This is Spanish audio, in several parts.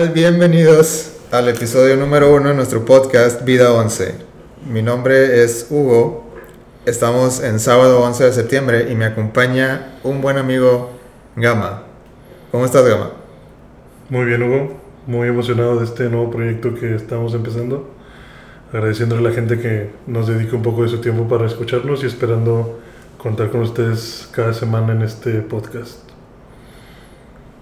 tal? Bienvenidos al episodio número uno de nuestro podcast Vida 11. Mi nombre es Hugo. Estamos en sábado 11 de septiembre y me acompaña un buen amigo Gama. ¿Cómo estás, Gama? Muy bien, Hugo. Muy emocionado de este nuevo proyecto que estamos empezando. Agradeciéndole a la gente que nos dedica un poco de su tiempo para escucharnos y esperando contar con ustedes cada semana en este podcast.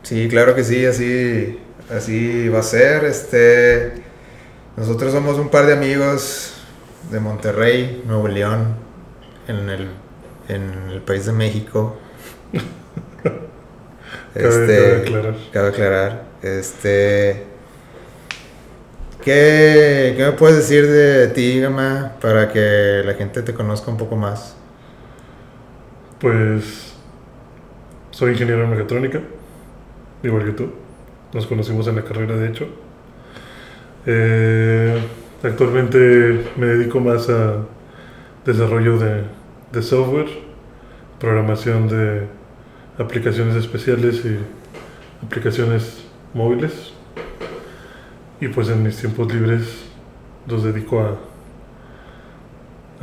Sí, claro que sí, así, así va a ser. Este, nosotros somos un par de amigos de Monterrey, Nuevo León, en el, en el país de México. Cabe- cabe aclarar. Cabe aclarar. Este, ¿qué, ¿Qué me puedes decir de ti, Gama, para que la gente te conozca un poco más? Pues soy ingeniero en mecatrónica, igual que tú. Nos conocimos en la carrera, de hecho. Eh, actualmente me dedico más a desarrollo de, de software, programación de aplicaciones especiales y aplicaciones móviles. Y pues en mis tiempos libres los dedico a,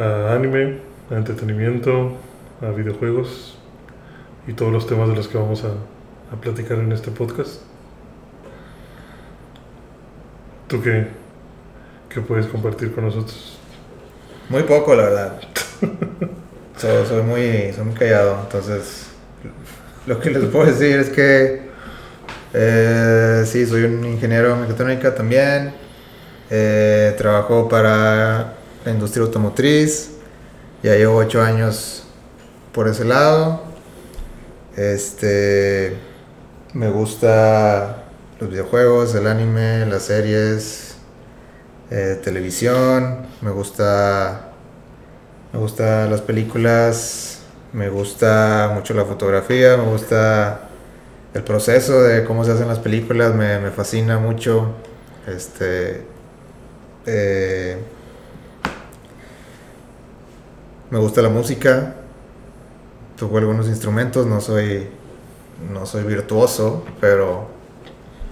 a anime, a entretenimiento, a videojuegos y todos los temas de los que vamos a, a platicar en este podcast. ¿Tú qué, qué puedes compartir con nosotros? Muy poco, la verdad. soy, soy muy, soy muy callado, entonces lo que les puedo decir es que eh, sí, soy un ingeniero en mecatrónica también. Eh, trabajo para la industria automotriz. Ya llevo ocho años por ese lado. Este, me gusta los videojuegos, el anime, las series, eh, televisión. Me gusta, me gusta las películas. Me gusta mucho la fotografía. Me gusta el proceso de cómo se hacen las películas. Me, fascina mucho. Este, eh, me gusta la música. Toco algunos instrumentos. No soy, no soy virtuoso, pero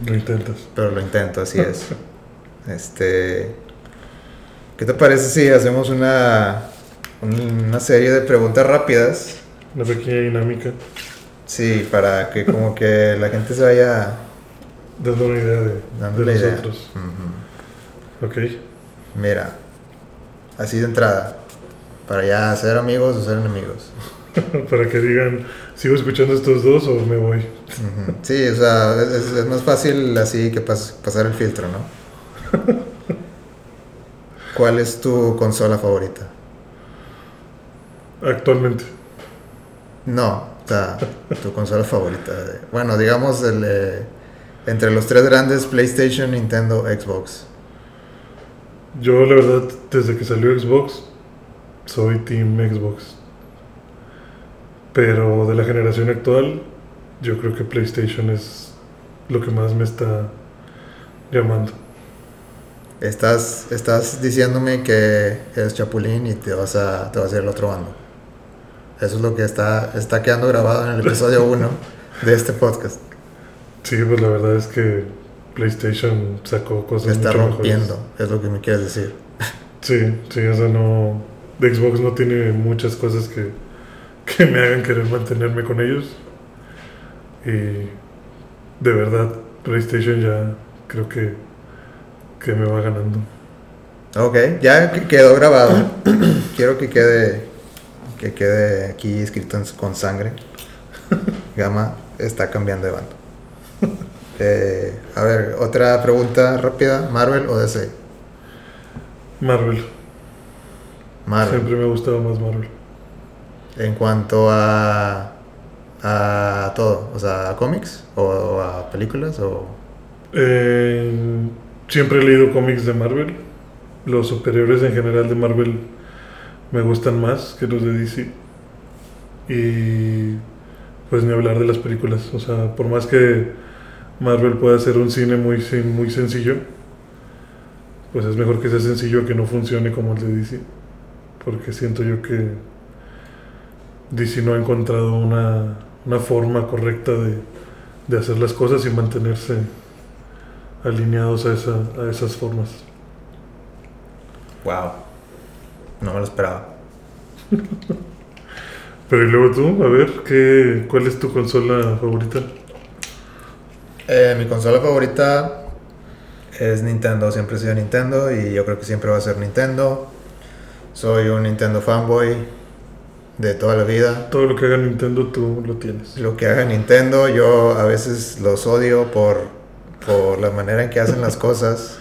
Lo intentas. pero lo intento, así es. Este. ¿Qué te parece si hacemos una, una serie de preguntas rápidas? Una pequeña dinámica, Sí, para que como que la gente se vaya dando una idea de, dando de la idea. nosotros. Ujú. Ok. Mira, así de entrada, para ya ser amigos o ser enemigos. Para que digan, ¿sigo escuchando estos dos o me voy? Sí, o sea, es, es- más fácil así que pas- pasar el filtro, ¿no? ¿Cuál es tu consola favorita? Actualmente. No, o sea, tu consola favorita. Bueno, digamos el, eh, entre los tres grandes, PlayStation, Nintendo, Xbox. Yo, la verdad, desde que salió Xbox, soy Team Xbox. Pero de la generación actual, yo creo que PlayStation es lo que más me está llamando. Estás, estás diciéndome que eres chapulín y te vas a, te vas a ir al otro bando. Eso es lo que está, está quedando grabado en el episodio 1 de este podcast. Sí, pues la verdad es que PlayStation sacó cosas está mucho rompiendo, mejores. es lo que me quieres decir. Sí, sí, o sea, no... Xbox no tiene muchas cosas que, que me hagan querer mantenerme con ellos. Y de verdad, PlayStation ya creo que, que me va ganando. Ok, ya que- quedó grabado. Quiero que quede, que quede aquí escrito en- con sangre. Gama está cambiando de bando. Eh, a ver, otra pregunta rápida. ¿Marvel o DC? Marvel. Marvel. Siempre me ha gustado más Marvel. En cuanto a, a todo, o sea, a cómics o, a películas o... Eh, siempre he leído cómics de Marvel. Los superiores en general de Marvel me gustan más que los de DC. Y pues ni hablar de las películas. O sea, por más que Marvel pueda hacer un cine muy, muy sencillo, pues es mejor que sea sencillo que no funcione como el de DC. Porque siento yo que DC no ha encontrado una, una forma correcta de, de hacer las cosas y mantenerse alineados a, esa, a esas formas. Wow. No me lo esperaba. Pero y luego tú, a ver, ¿qué, ¿cuál es tu consola favorita? Eh, mi consola favorita es Nintendo. Siempre he sido Nintendo y yo creo que siempre va a ser Nintendo. Soy un Nintendo fanboy de toda la vida. Todo lo que haga Nintendo tú lo tienes. Lo que haga Nintendo, yo a veces los odio por, por la manera en que hacen las cosas.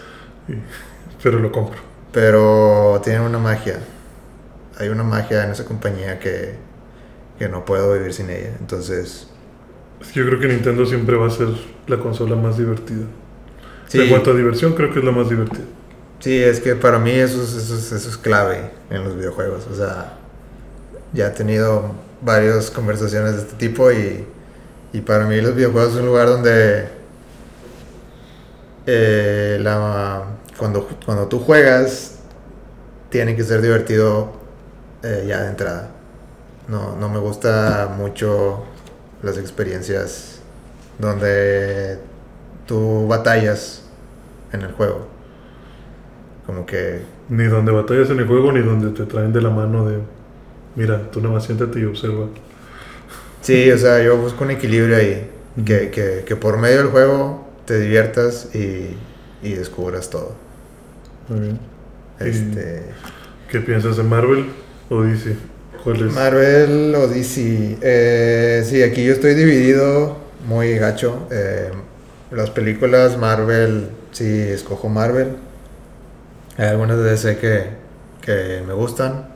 Pero lo compro. Pero tienen una magia. Hay una magia en esa compañía que, que no puedo vivir sin ella. Entonces, Es que Yo creo que Nintendo siempre va a ser la consola más divertida. sí, En cuanto a diversión, creo que es la más divertida. sí, es que para mí eso es, eso, es, eso es clave en los videojuegos. O sea, ya he tenido varias conversaciones de este tipo y, y para mí los videojuegos es un lugar donde eh, la, cuando, cuando tú juegas tiene que ser divertido eh, ya de entrada. No, no me gusta mucho las experiencias donde tú batallas en el juego. Como que Ni donde batallas en el juego, ni donde te traen de la mano de... Mira, tú nada más siéntate y observa. Sí, o sea, yo busco un equilibrio ahí. Que, que, que por medio del juego te diviertas y, y descubras todo. Muy bien. Este, ¿Qué piensas de Marvel o DC? ¿Cuál es? Marvel o DC. Eh, sí, aquí yo estoy dividido muy gacho. Eh, las películas Marvel, sí, escojo Marvel. Hay algunas de DC que, que me gustan.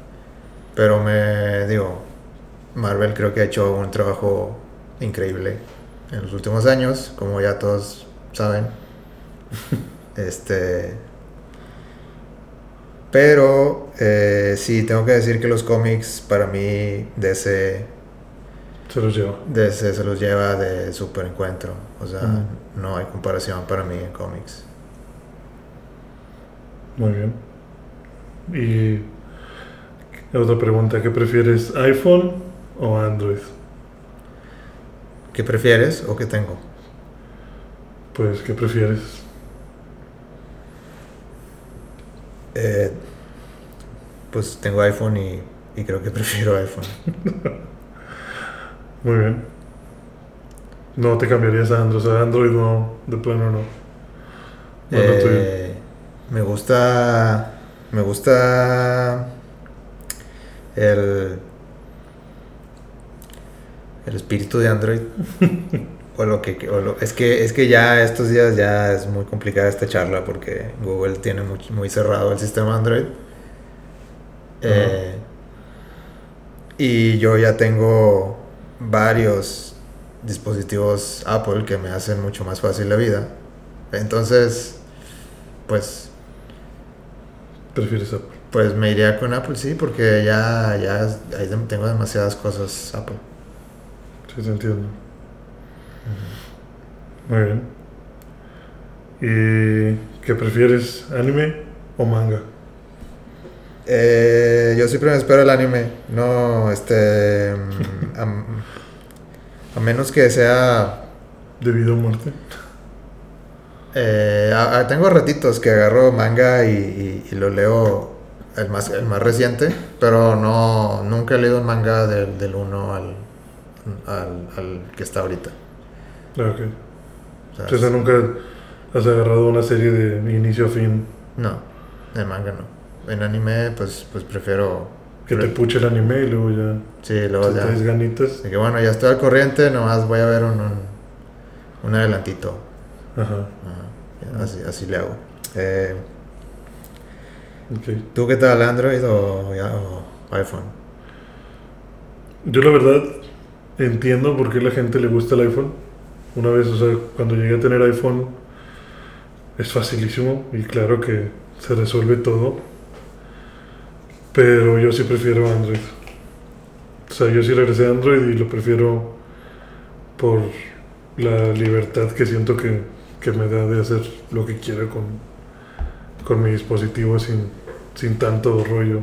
Pero me digo, Marvel creo que ha hecho un trabajo increíble en los últimos años, como ya todos saben. este. Pero eh, sí, tengo que decir que los cómics para mí DC, Se los lleva. DC se los lleva de super encuentro. O sea, no hay comparación para mí en cómics. Muy bien. Y otra pregunta, ¿qué prefieres, iPhone o Android? ¿Qué prefieres o qué tengo? Pues, ¿qué prefieres? Eh, pues tengo iPhone y, y creo que prefiero iPhone. Muy bien. No te cambiarías a Android, o sea, Android no, de plano no. Bueno, Eh, me gusta. Me gusta. El. El espíritu de Android. o lo que. o lo- es, que, es que ya estos días ya es muy complicada esta charla porque Google tiene muy, muy cerrado el sistema Android. Eh, y yo ya tengo varios dispositivos Apple que me hacen mucho más fácil la vida. Entonces, pues, prefieres Apple. Pues me iría con Apple, sí, porque ya, ya ahí tengo demasiadas cosas Apple. Sí, te entiendo. Muy bien. ¿Y qué prefieres, anime o manga? Eh, yo siempre me espero el anime, no, este, mm, a, menos que sea, ¿Debido a muerte? eh, a- a- tengo ratitos que agarro manga y, y- y lo leo el más, el más reciente, pero no, nunca he leído un manga del, del 1 al, al, al que está ahorita. Ah, ok. O sea, sea, nunca has agarrado una serie de inicio a fin No, en manga no. En anime, pues, pues prefiero. que te puche el anime y luego ya Sí, luego te ya. traes ganitas. De que bueno, ya estoy al corriente, nomás voy a ver un, un, un adelantito. Ajá, Ajá, Así, así le hago. Eh, ok. ¿Tú qué tal, Android o iPhone? Yo la verdad entiendo por qué la gente le gusta el iPhone. Una vez, o sea, cuando llegué a tener iPhone es facilísimo y claro que se resuelve todo. Pero yo sí prefiero Android. O sea, yo sí regresé a Android y lo prefiero por la libertad que siento que, que me da de hacer lo que quiera con, con mi dispositivo sin, sin tanto rollo.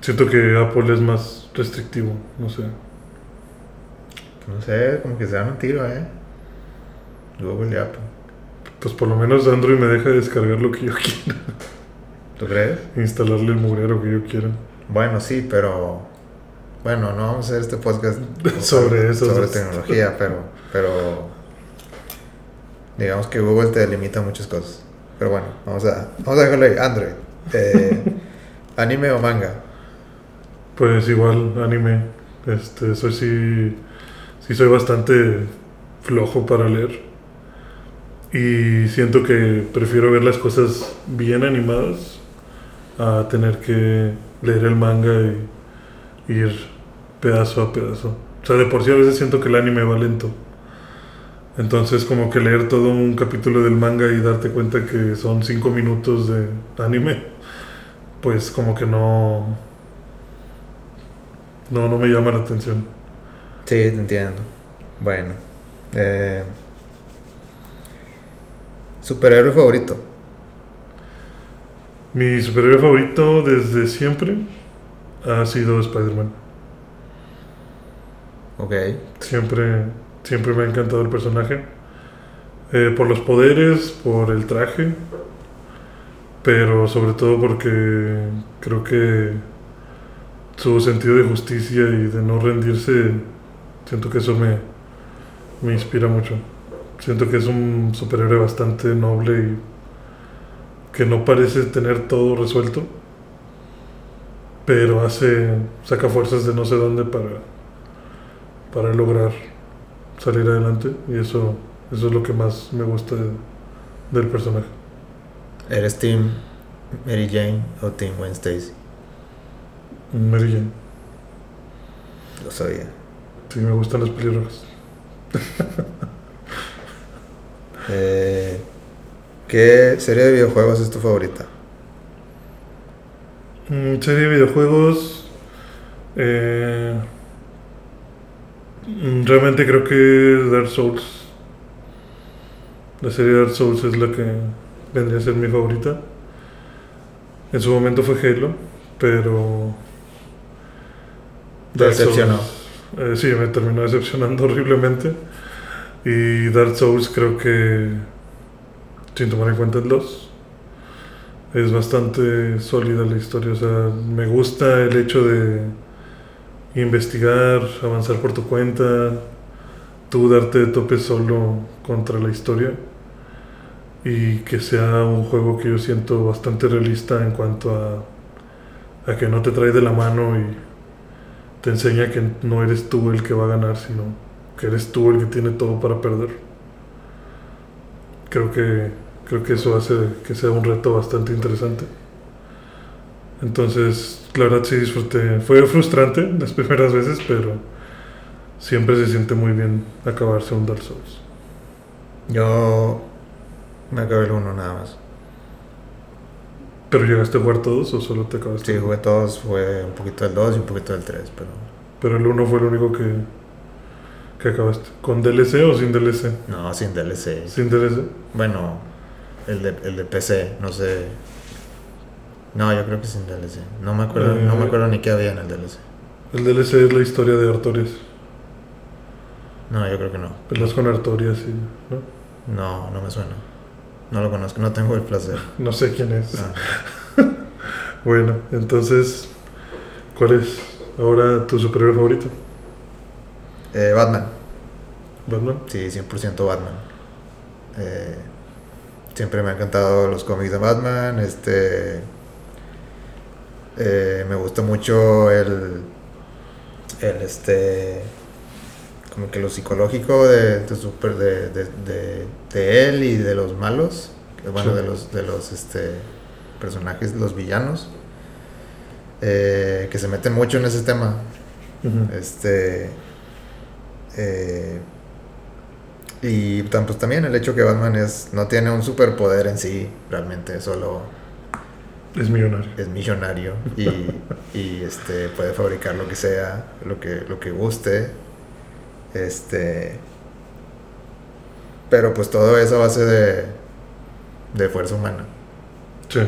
Siento que Apple es más restrictivo, no sé. No sé, como que se dan un tiro, ¿eh? Google y Apple. Pues por lo menos Android me deja descargar lo que yo quiera. ¿Tú crees? Instalarle el mugrero que yo quiera. Bueno, sí, pero. Bueno, no vamos a hacer este podcast Sobre eso, Sobre tecnología, pero. Pero. Digamos que Google te limita muchas cosas. Pero bueno, vamos a, vamos a dejarlo ahí. Android. Eh, ¿Anime o manga? Pues igual, anime. Este, soy sí. Sí, soy bastante flojo para leer. Y siento que prefiero ver las cosas bien animadas a tener que leer el manga y ir pedazo a pedazo. O sea, de por sí a veces siento que el anime va lento. Entonces, como que leer todo un capítulo del manga y darte cuenta que son cinco minutos de anime, pues como que no. No, no me llama la atención. Sí, te entiendo. Bueno. Eh, ¿Superhéroe favorito? Mi superhéroe favorito desde siempre ha sido Spider-Man. Ok. Siempre, siempre me ha encantado el personaje. Eh, por los poderes, por el traje, pero sobre todo porque creo que su sentido de justicia y de no rendirse, siento que eso me, me inspira mucho. Siento que es un superhéroe bastante noble y que no parece tener todo resuelto, pero hace, saca fuerzas de no sé dónde para, para lograr salir adelante y eso, eso es lo que más me gusta de- del personaje. ¿Eres Team Mary Jane o Team Stacy? Mary Jane. Lo sabía. Sí, me gustan las pelirrojas. Eh, ¿Qué serie de videojuegos es tu favorita? Mm, serie de videojuegos. eh, realmente creo que Dark Souls. La serie Dark Souls es la que vendría a ser mi favorita. En su momento fue Halo, pero. Te decepcionó. eh, sí, me terminó decepcionando horriblemente. Y Dark Souls creo que. Sin tomar en cuenta el 2 es bastante sólida la historia. O sea, me gusta el hecho de investigar, avanzar por tu cuenta, tú darte de tope solo contra la historia. Y que sea un juego que yo siento bastante realista en cuanto a, a que no te trae de la mano y te enseña que no eres tú el que va a ganar, sino que eres tú el que tiene todo para perder. Creo que creo que eso hace que sea un reto bastante interesante. Entonces, la verdad sí disfruté. Fue frustrante las primeras veces, pero siempre se siente muy bien acabarse un Dark Souls. Yo me acabé el uno nada más. ¿Pero llegaste a jugar todos o solo te acabaste? Sí, jugué todos, fue un poquito del 2 y un poquito del 3, pero Pero el 1 fue el único que, que acabaste. ¿Con DLC o sin DLC? no, sin DLC. Sin DLC. Bueno, el de, el de PC, no sé. No, yo creo que sin DLC. No me acuerdo, no me Eh. acuerdo ni qué había en el DLC. El DLC es la historia de Artorias. No, yo creo que no. Peleas con Artorias y... ¿no? No, no me suena. No lo conozco, no tengo el placer. No sé quién es. Ah. Bueno, entonces, ¿cuál es ahora tu superhéroe favorito? Eh, Batman. ¿Batman? Sí, 100% Batman. Eh, siempre me han encantado los cómics de Batman. Este. Eh, me gusta mucho el. El este. Como que lo psicológico de, de, super- de, de- de- él y de los malos. Bueno, Sí. de los, de los este, personajes, los villanos. eh, que se meten mucho en ese tema. Este. eh, y pues, también el hecho que Batman es, no tiene un superpoder en sí, realmente, solo Es millonario. es millonario y, y, este, puede fabricar lo que sea, lo que, lo que guste. Este. Pero pues todo eso a base de, de fuerza humana. Sí.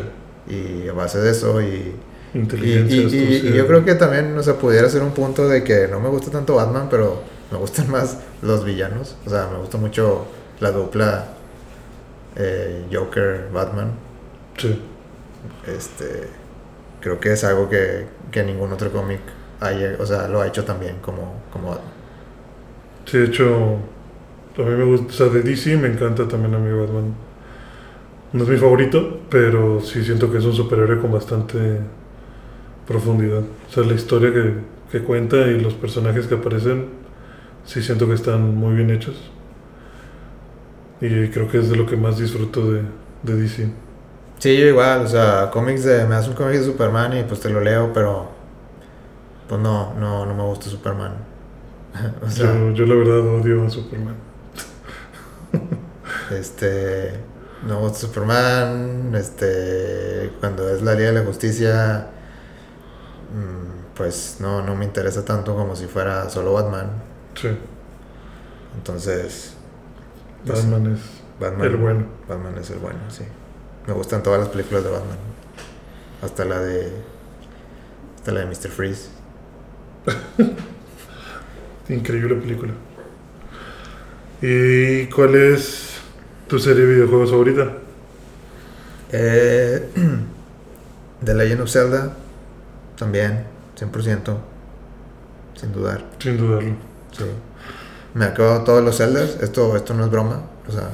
Y a base de eso y Inteligencia, y- y- y yo creo que también, o sea, pudiera ser un punto de que no me gusta tanto Batman, pero me gustan más los villanos. O sea, me gusta mucho la dupla eh, Joker, Batman. Sí. Este, creo que es algo que, que ningún otro cómic o sea, lo ha hecho también como, como Batman. Sí, de hecho, a mí me gusta, de DC me encanta también a mí Batman. No es mi favorito, pero sí siento que es un superhéroe con bastante profundidad. O sea, la historia que, que cuenta y los personajes que aparecen, sí siento que están muy bien hechos. Y creo que es de lo que más disfruto de, de DC. Sí, yo igual, o sea, cómics de, me das un cómic de Superman y pues te lo leo, pero pues no, no, no me gusta Superman. o sea, yo, yo la verdad odio a Superman. este, no me gusta Superman, este, cuando es la Liga de la Justicia, mm, pues no, no me interesa tanto como si fuera solo Batman. Sí, Entonces, pues, Batman es Batman, el bueno. Batman es el bueno, sí. Me gustan todas las películas de Batman. Hasta la de. Hasta la de Mr. Freeze. Increíble película. ¿Y cuál es tu serie de videojuegos favorita? Eh, The Legend of Zelda. También, 100%. Sin dudar. Sin dudarlo. Sí. Me acabo todos los Zeldas. Esto, esto no es broma. O sea,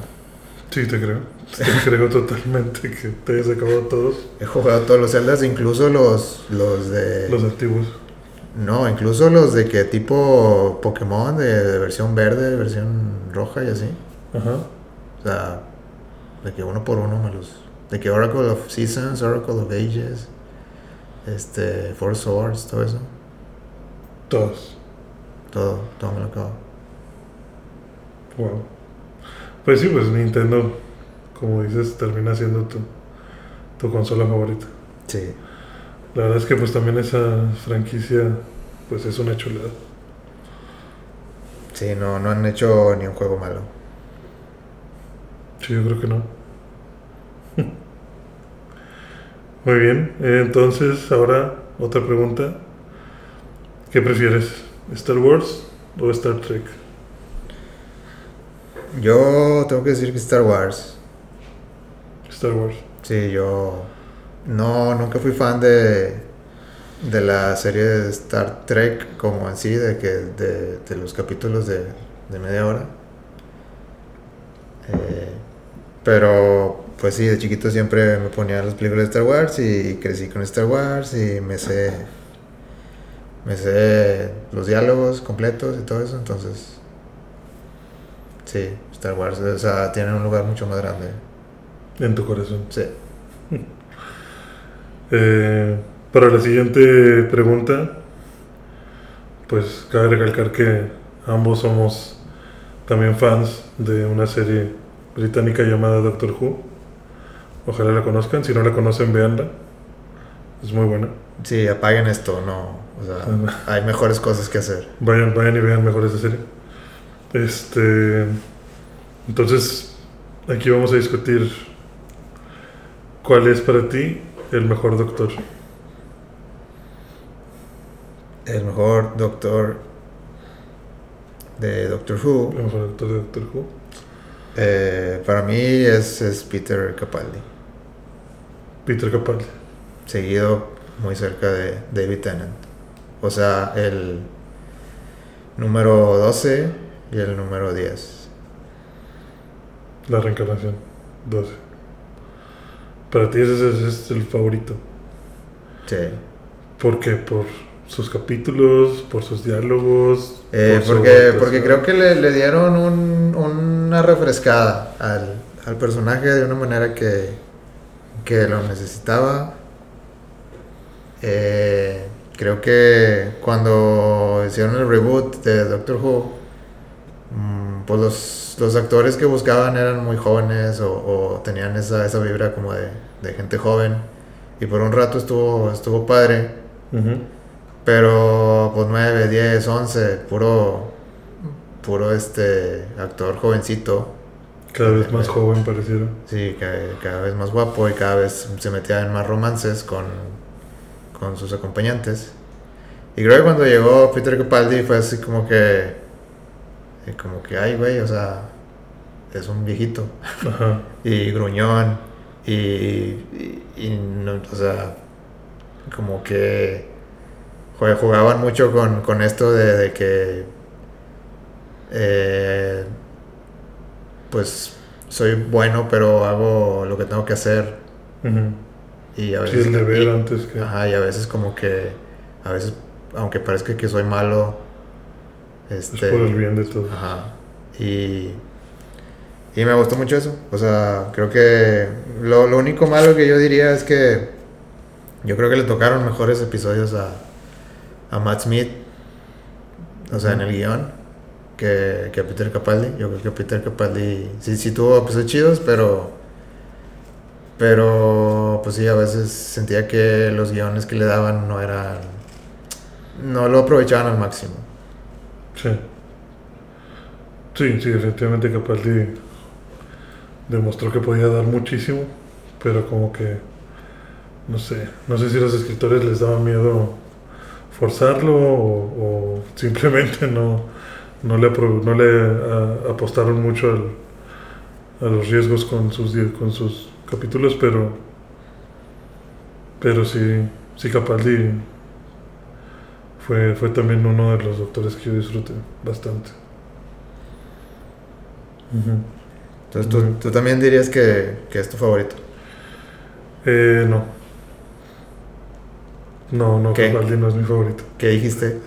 Sí, te creo. Te creo totalmente que te hayas acabado todos he jugado todos los Zeldas, incluso los, los de. los antiguos. No, incluso los de que tipo Pokémon, de, de versión verde, versión roja y así. Ajá. O sea, de que uno por uno me los. De que Oracle of Seasons, Oracle of Ages, este, Four Swords, todo eso. Todos. Todo, todo me lo acabo. Wow. Pues sí, pues Nintendo, como dices, termina siendo tu, tu consola favorita. Sí. La verdad es que pues también esa franquicia pues es una chulada. Sí, no, no han hecho ni un juego malo. Sí, yo creo que no. Muy bien, eh, entonces ahora otra pregunta. ¿Qué prefieres? ¿Star Wars o Star Trek? Yo tengo que decir que Star Wars. Star Wars. Sí, yo no, nunca fui fan de, de la serie de Star Trek como en sí, de que de, de los capítulos de, de media hora. Eh, pero pues sí, de chiquito siempre me ponía las películas de Star Wars y crecí con Star Wars y me sé me sé los diálogos completos y todo eso, entonces sí, Star Wars, o sea, tiene un lugar mucho más grande. En tu corazón. Sí. Eh, para la siguiente pregunta, pues cabe recalcar que ambos somos también fans de una serie británica llamada Doctor Who. Ojalá la conozcan, si no la conocen, véanla. Es muy buena. Sí, apaguen esto, no. O sea, hay mejores cosas que hacer. Vayan, vayan y vean mejor esa serie. Este. Entonces, aquí vamos a discutir cuál es para ti el mejor doctor. El mejor doctor de Doctor Who, El mejor doctor de Doctor Who. eh, para mí es, es Peter Capaldi. Peter Capaldi. Seguido muy cerca de David Tennant. O sea, el número 12 y el número 10. La reencarnación. 12. Para ti ese es, ese es el favorito. Sí. ¿Por qué? Por sus capítulos, por sus diálogos. Eh, por porque, porque creo que le, le dieron un- una refrescada al, al personaje de una manera que, que lo necesitaba. Eh, creo que cuando hicieron el reboot de Doctor Who, pues los, los actores que buscaban eran muy jóvenes o, o tenían esa, esa vibra como de, de gente joven. Y por un rato estuvo, estuvo padre. Pero pues 9, 10, 11, puro puro este actor jovencito. Cada vez más joven pareciera. Sí, cada, cada vez más guapo y cada vez se metía en más romances con, con sus acompañantes. Y creo que cuando llegó Peter Capaldi fue así como que eh, como que ay güey, o sea, es un viejito. Ajá. y gruñón y, y, y no, o sea, como que jugaban mucho con, con esto de, de que eh, pues soy bueno pero hago lo que tengo que hacer y a Sí, veces el deber y- antes que... Ajá, y a veces como que, a veces, aunque parezca que soy malo, Es este... por el bien de todos. Ajá. Y, y me gustó mucho eso. O sea, creo que lo, lo único malo que yo diría es que yo creo que le tocaron mejores episodios a, a Matt Smith, o sea, en el guion, que, que a Peter Capaldi. Yo creo que Peter Capaldi sí, sí tuvo episodios chidos, pero... Pero, pues sí, a veces sentía que los guiones que le daban no eran... No lo aprovechaban al máximo. Sí. Sí, sí, definitivamente Capaldi demostró que podía dar muchísimo, pero como que, no sé, no sé si los escritores les daba miedo forzarlo o, simplemente no, no le, apostaron mucho al- a los riesgos con sus, con sus capítulos, pero, pero sí, sí Capaldi fue, fue también uno de los doctores que yo disfruté bastante. Entonces, ¿tú, tú también dirías que, que es tu favorito. Eh, no. No, no, ¿Qué? Capaldi no es mi favorito. ¿Qué dijiste?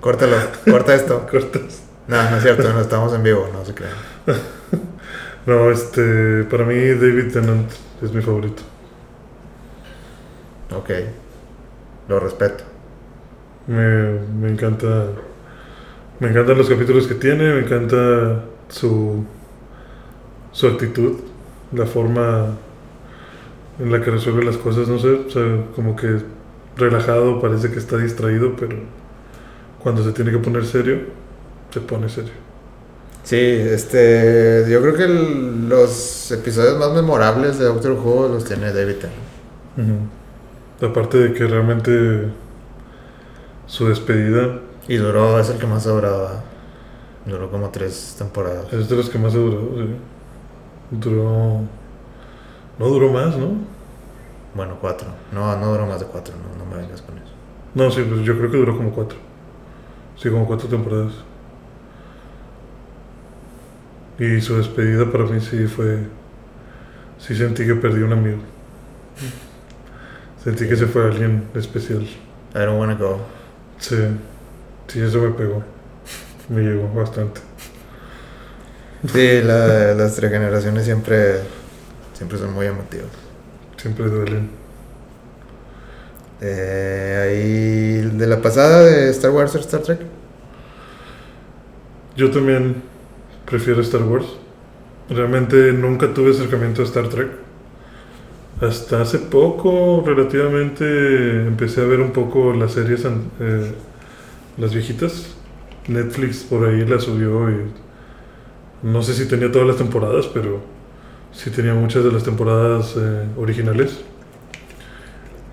Córtalo, corta esto. Cortas. No, no es cierto, no estamos en vivo, no se crean. No, este, para mí David Tennant es mi favorito. Ok, lo respeto. Me, me encanta, me encantan los capítulos que tiene, me encanta su, su actitud, la forma en la que resuelve las cosas, no sé, o sea, como que relajado, parece que está distraído, pero cuando se tiene que poner serio, se pone serio. Sí, este, yo creo que el- los episodios más memorables de Doctor Who los tiene David Tennant. Ujú. Aparte de que realmente su despedida Y duró, es el que más ha durado. Duró como tres temporadas. es de los que más ha durado, sí. Duró... No duró más, ¿no? Bueno, cuatro. No, no duró más de cuatro, no, no me vengas con eso. No, sí, pues yo creo que duró como cuatro. Sí, como cuatro temporadas. Y su despedida para mí sí fue... Sí sentí que perdí un amigo. Sentí que se fue alguien especial. I don't wanna go. Sí, sí, eso me pegó. Me llegó bastante. Sí, la- las tres generaciones siempre, siempre son muy emotivas. Siempre duelen. Eh, ahí, de la pasada de Star Wars o Star Trek. Yo también prefiero Star Wars. Realmente nunca tuve acercamiento a Star Trek. Hasta hace poco, relativamente, empecé a ver un poco las series, eh, las viejitas. Netflix por ahí las subió y no sé si tenía todas las temporadas, pero sí tenía muchas de las temporadas eh, originales.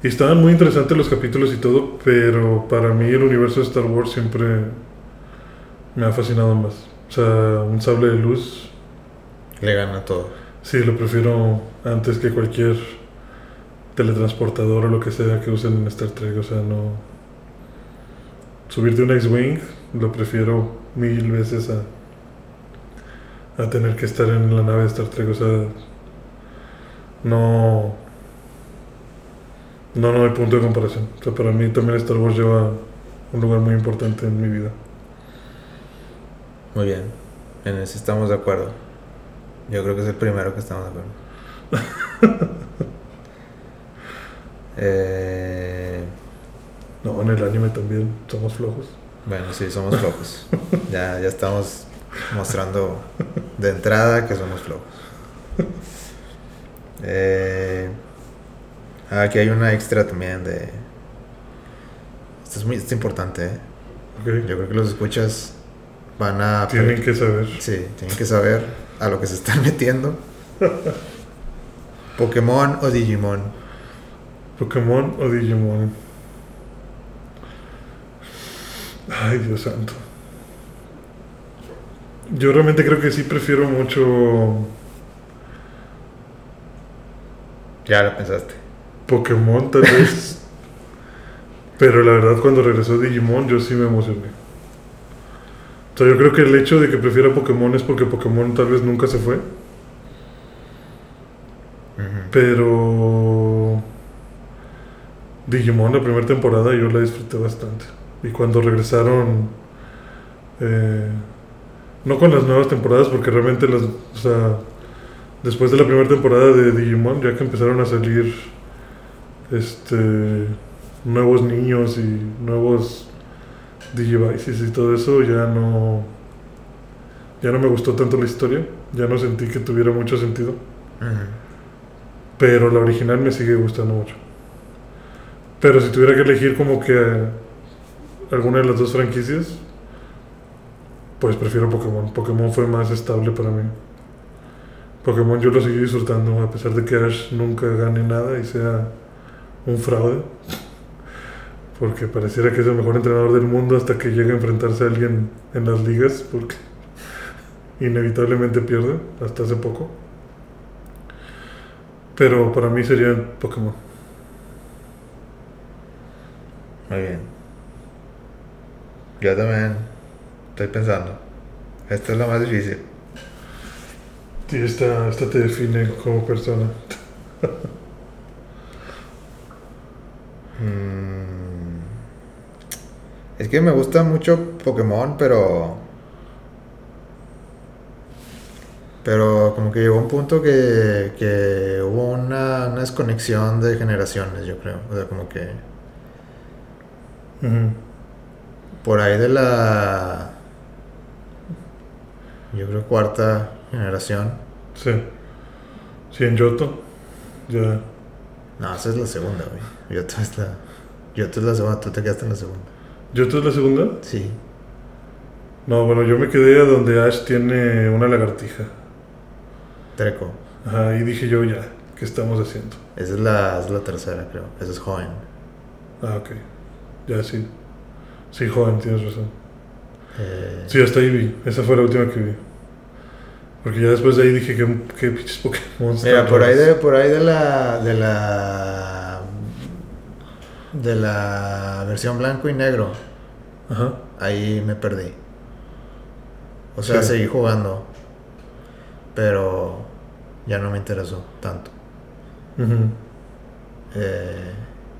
Y estaban muy interesantes los capítulos y todo, pero para mí el universo de Star Wars siempre me ha fascinado más. O sea, un sable de luz, Le gana todo. sí, lo prefiero antes que cualquier teletransportador o lo que sea que usen en Star Trek. O sea, no. Subirte un X-Wing lo prefiero mil veces a, a tener que estar en la nave de Star Trek. O sea, no. No, no hay punto de comparación. O sea, para mí también Star Wars lleva un lugar muy importante en mi vida. Muy bien. En eso estamos de acuerdo. Yo creo que es el primero que estamos de acuerdo. eh, No, en el anime también somos flojos. bueno, sí, somos flojos. ya, ya estamos mostrando de entrada que somos flojos. Eh, ah, aquí hay una extra también de... Esto es muy esto es importante, ¿eh? Yo creo que los escuchas van a... Tienen que saber. Sí, tienen que saber a lo que se están metiendo. Pokémon o Digimon. Pokémon o Digimon. Ay, Dios santo. Yo realmente creo que sí prefiero mucho Ya lo pensaste. Pokémon tal vez. Pero la verdad cuando regresó Digimon yo sí me emocioné. O sea, yo creo que el hecho de que prefiera Pokémon es porque Pokémon tal vez nunca se fue. Pero Digimon la primera temporada yo la disfruté bastante. Y cuando regresaron, eh, no con las nuevas temporadas, porque realmente las, o sea, después de la primera temporada de Digimon, ya que empezaron a salir este nuevos niños y nuevos Digivices y todo eso, ya no ya no me gustó tanto la historia, ya no sentí que tuviera mucho sentido. Pero la original me sigue gustando mucho. Pero si tuviera que elegir como que alguna de las dos franquicias, pues prefiero Pokémon. Pokémon fue más estable para mí. Pokémon yo lo seguí disfrutando a pesar de que Ash nunca gane nada y sea un fraude. Porque pareciera que es el mejor entrenador del mundo hasta que llega a enfrentarse a alguien en las ligas porque inevitablemente pierde hasta hace poco. Pero para mí sería Pokémon. Muy bien. Yo también estoy pensando. Esta es la más difícil. Y esta, esta te define como persona. Mm. Es que me gusta mucho Pokémon, pero. Pero como que llegó un punto que, que hubo una, una desconexión de generaciones, yo creo. O sea, como que Por ahí de la. Yo creo cuarta generación. Sí. Sí, en Yoto. Ya. No, esa es la segunda, güey. Yoto es la. Yoto es la segunda, tú te quedaste en la segunda. ¿Yoto es la segunda? Sí. No, bueno, yo me quedé a donde Ash tiene una lagartija. Treco. Ajá, y dije yo ya, ¿qué estamos haciendo? Esa es la, es la tercera, creo. Esa es joven. Ah, ok. Ya sí. Sí, joven, tienes razón. Eh, Sí, hasta ahí vi. Esa fue la última que vi. Porque ya después de ahí dije que qué pinches Pokémon. Mira, por ahí de, por ahí de la, de la, de la versión blanco y negro, Ajá. ahí me perdí. O sea, Sí. seguí jugando, pero ya no me interesó tanto. Ujú. Eh,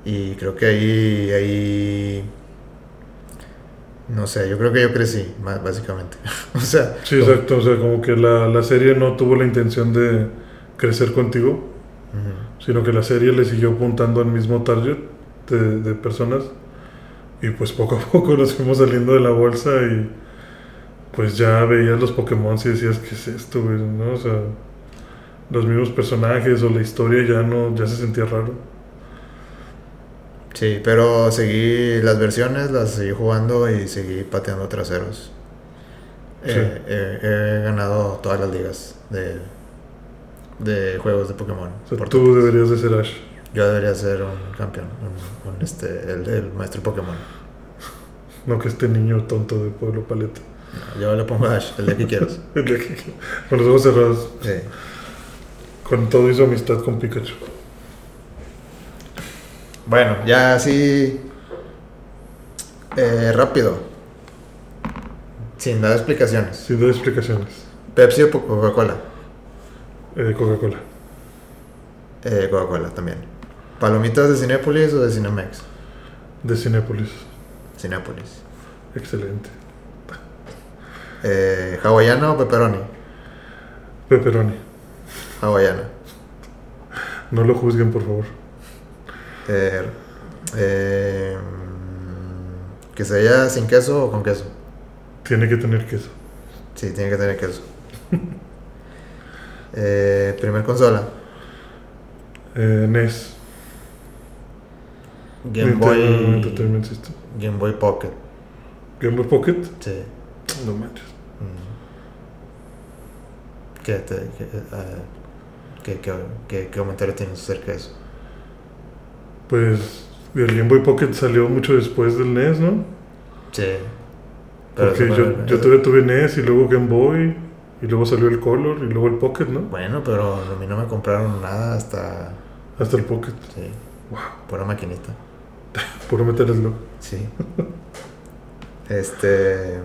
y creo que ahí, ahí, no sé, yo creo que yo crecí, básicamente. o sea, Sí, como- exacto. O sea, como que la, la serie no tuvo la intención de crecer contigo, sino que la serie le siguió apuntando al mismo target de, de personas. Y pues poco a poco nos fuimos saliendo de la bolsa y pues ya veías los Pokémon y decías, ¿qué es esto, güey? ¿No? O sea, los mismos personajes o la historia ya no, ya se sentía raro. Sí, pero seguí las versiones, las seguí jugando y seguí pateando traseros. Sí. Eh, eh, he ganado todas las ligas de, de juegos de Pokémon. O sea, tú deberías de ser Ash. Yo debería ser un campeón, un, un, este, el, el maestro Pokémon. No que este niño tonto de Pueblo Paleta. No, yo le pongo Ash el día que quieras. El de aquí, Con los ojos cerrados. Sí. Con todo hizo amistad con Pikachu. Bueno, ya así eh, rápido, sin dar explicaciones. Sin dar explicaciones. Pepsi o Coca-Cola. Eh, Coca-Cola. Eh, Coca-Cola también. Palomitas de Cinépolis o de Cinemex. De Cinépolis. Cinépolis. Excelente. Eh, ¿Hawaiana o pepperoni? Pepperoni. Hawaiana. No lo juzguen, por favor. Eh, eh, que sea sin queso o con queso. Tiene que tener queso. Sí, tiene que tener queso. eh, primer consola. Eh, NES. Game Nintendo Boy. Entertainment System. Game Boy Pocket. Game Boy Pocket. Sí. No manches. Mm. ¿Qué, te, qué, qué- qué- qué- qué comentario tienes acerca de eso? Pues el Game Boy Pocket salió mucho después del NES, ¿no? Sí. Porque yo, yo todavía tuve NES y luego Game Boy y luego salió el Color y luego el Pocket, ¿no? Bueno, pero a mí no me compraron nada hasta, Hasta el Pocket. Sí. Wow. Pura maquinita. Puro loco. Sí. Este.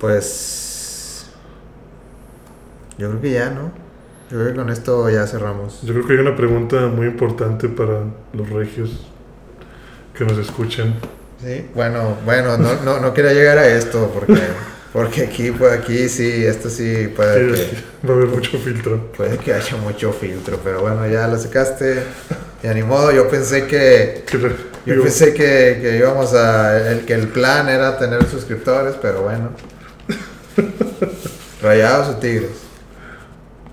Pues. Yo creo que ya, ¿no? Yo creo que con esto ya cerramos. Yo creo que hay una pregunta muy importante para los regios que nos escuchen. Sí, bueno, bueno, no, no, no quería llegar a esto porque, porque aquí, pues aquí sí, esto sí puede que, Va a haber mucho filtro. puede que haya mucho filtro, pero bueno, ya lo sacaste. Y ni modo, yo pensé que, yo digo, pensé que, que íbamos a, el, que el plan era tener suscriptores, pero bueno. Rayados o tigres.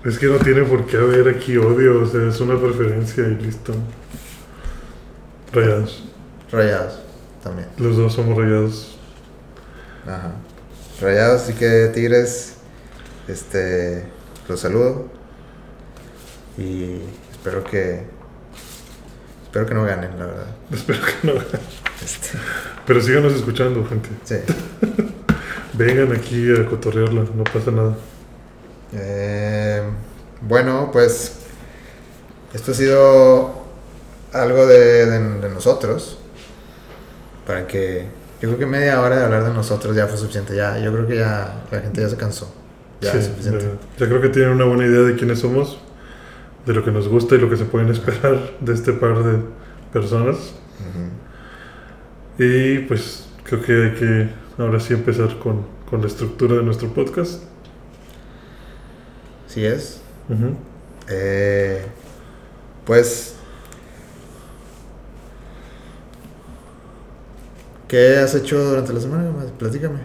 Es que no tiene por qué haber aquí odio, o sea, es una preferencia y listo. Rayados. Rayados también. Los dos somos rayados. Ajá. Rayados, así que Tigres, este, los saludo. Y espero que, espero que no ganen, la verdad. Espero que no. Este, Pero síganos escuchando, gente. sí. Vengan aquí a cotorrearla, no pasa nada. Eh, bueno, pues, esto ha sido algo de, de- de nosotros. Para que, yo creo que media hora de hablar de nosotros ya fue suficiente. Ya, yo creo que ya la gente ya se cansó. Ya Sí, es suficiente. ya, ya creo que tienen una buena idea de quiénes somos, de lo que nos gusta y lo que se pueden esperar de este par de personas. Y pues creo que hay que ahora sí empezar con, con la estructura de nuestro podcast. Sí es. Eh, pues. ¿Qué has hecho durante la semana? Platícame.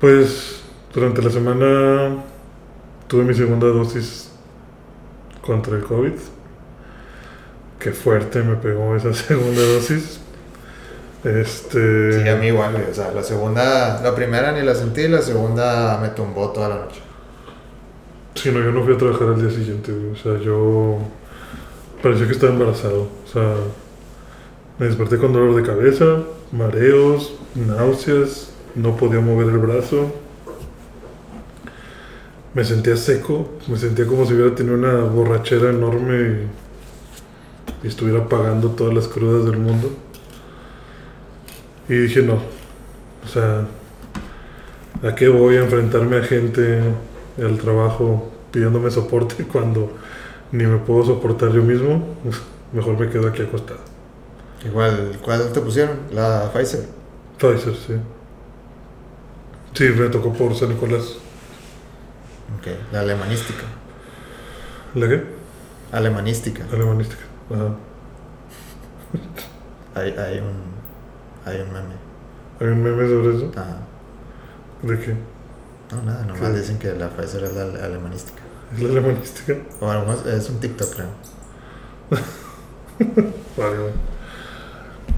Pues durante la semana tuve mi segunda dosis contra el COVID. Qué fuerte me pegó esa segunda dosis. Este. Sí, a mí igual. O sea, la segunda, la primera ni la sentí, la segunda me tumbó toda la noche. Sí, no, yo no fui a trabajar al día siguiente. O sea, yo parecía que estaba embarazado. O sea, me desperté con dolor de cabeza, mareos, náuseas, no podía mover el brazo. Me sentía seco, me sentía como si hubiera tenido una borrachera enorme y, y estuviera pagando todas las crudas del mundo. Y dije, no, o sea, ¿a qué voy a enfrentarme a gente al trabajo pidiéndome soporte cuando ni me puedo soportar yo mismo? Mejor me quedo aquí acostado. Igual, ¿cuál te pusieron? La Pfizer. Pfizer, sí. Sí, me tocó por San Nicolás. Ok, la alemanística. ¿La qué? Alemanística. Alemanística. Ajá. Hay, hay un. Hay un meme. ¿Hay un meme sobre eso? Ajá. ¿De qué? No, nada, nomás dicen que la Pfizer es la ale- alemanística. ¿Es la alemanística? O algo más, es un TikTok, creo. Vale, vale.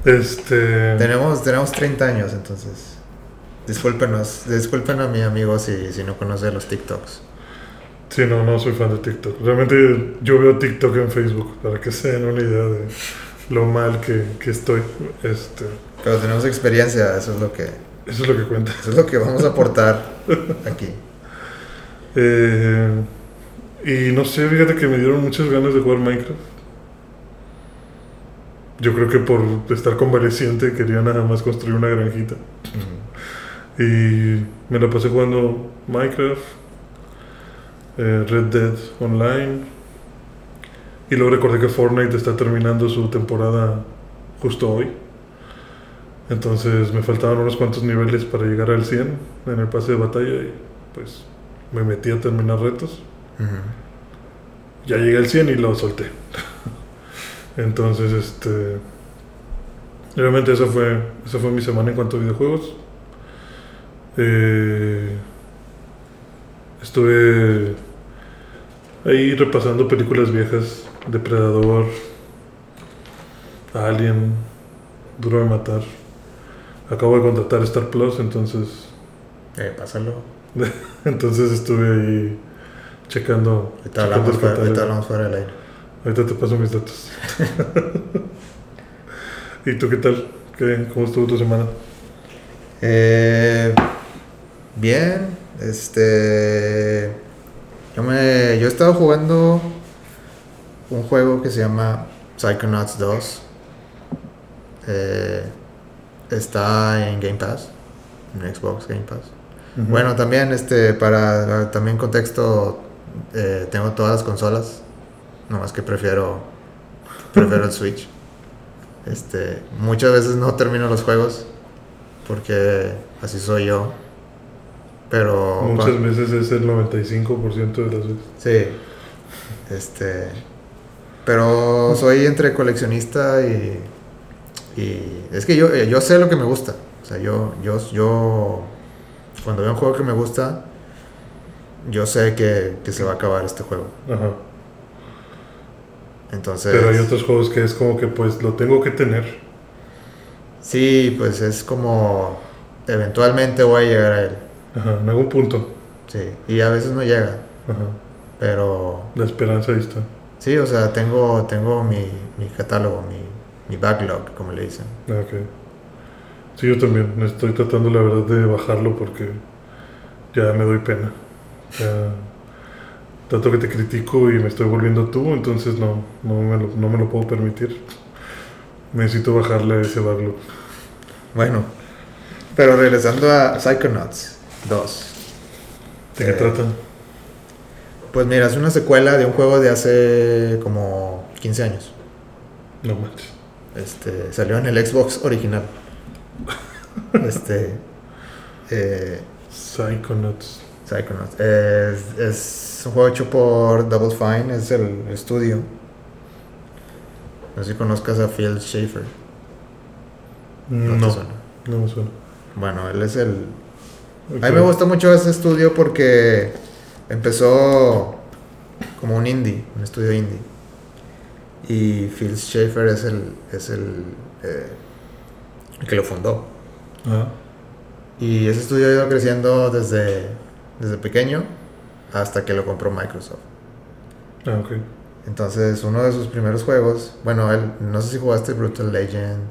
Este. Tenemos, tenemos 30 años, entonces. Discúlpenos, disculpen a mi amigo si, si no conoce los TikToks. Sí, no, no soy fan de TikTok. Realmente yo veo TikTok en Facebook para que se den una idea de lo mal que, que estoy. Este, Pero tenemos experiencia, eso es lo que, eso es lo que cuenta. eso es lo que vamos a aportar aquí. Eh, y no sé, fíjate que me dieron muchas ganas de jugar Minecraft. Yo creo que por estar convaleciente quería nada más construir una granjita. Y me la pasé jugando Minecraft, eh, Red Dead Online. Y luego recordé que Fortnite está terminando su temporada justo hoy. Entonces me faltaban unos cuantos niveles para llegar al 100 en el pase de batalla y pues me metí a terminar retos. Ya llegué al 100 y lo solté. Entonces, este. Realmente esa fue, esa fue mi semana en cuanto a videojuegos. Eh, estuve ahí repasando películas viejas: Depredador, Alien, Duro de Matar. Acabo de contratar Star Plus, entonces. Eh, pásalo. Entonces estuve ahí checando. Ahorita hablamos, fuera, ahorita hablamos fuera del aire. Ahorita te paso mis datos. ¿Y tú qué tal? ¿Qué, ¿Cómo estuvo tu semana? Eh, bien, este. Yo, me, yo he estado jugando un juego que se llama Psychonauts 2. Eh, está en Game Pass, en Xbox Game Pass. Bueno, también este para también contexto eh, tengo todas las consolas, nomás que prefiero prefiero el Switch. Este, muchas veces no termino los juegos porque así soy yo. Pero Muchas veces es el 95% de las veces. Sí. Este. Pero soy entre coleccionista y. Y. Es que yo, yo sé lo que me gusta. O sea, yo, yo, yo. Cuando veo un juego que me gusta, yo sé que, que se va a acabar este juego. Ajá. Entonces. Pero hay otros juegos que es como que pues lo tengo que tener. Sí, pues es como. Eventualmente voy a llegar a él. Ajá, en algún punto. Sí. Y a veces no llega. Ajá. Pero. La esperanza ahí está. Sí, o sea, tengo, tengo mi, mi catálogo, mi, mi backlog, como le dicen. Ah, Ok. Sí, yo también. Estoy tratando la verdad de bajarlo porque ya me doy pena. Tanto que te critico y me estoy volviendo tú, entonces no, no, me, lo, no me lo puedo permitir. Necesito bajarle ese backlog. Bueno, pero regresando a Psychonauts 2. ¿De qué Eh, trata? Pues mira, es una secuela de un juego de hace como 15 años. No manches. Este, salió en el Xbox original. Este, eh, Psychonauts. Psychonauts. Es, es un juego hecho por Double Fine, es el estudio. No sé si conozcas a Phil Schaefer. No, no, suena? me suena. Bueno, él es el, Ok. A mí me gusta mucho ese estudio porque empezó como un indie, un estudio indie. Y Phil Schaefer es el, es el, eh, el que lo fundó. Ah, Y ese estudio ha ido creciendo desde, desde pequeño hasta que lo compró Microsoft. ah, ok. Entonces, uno de sus primeros juegos, bueno, él, no sé si jugaste Brutal Legend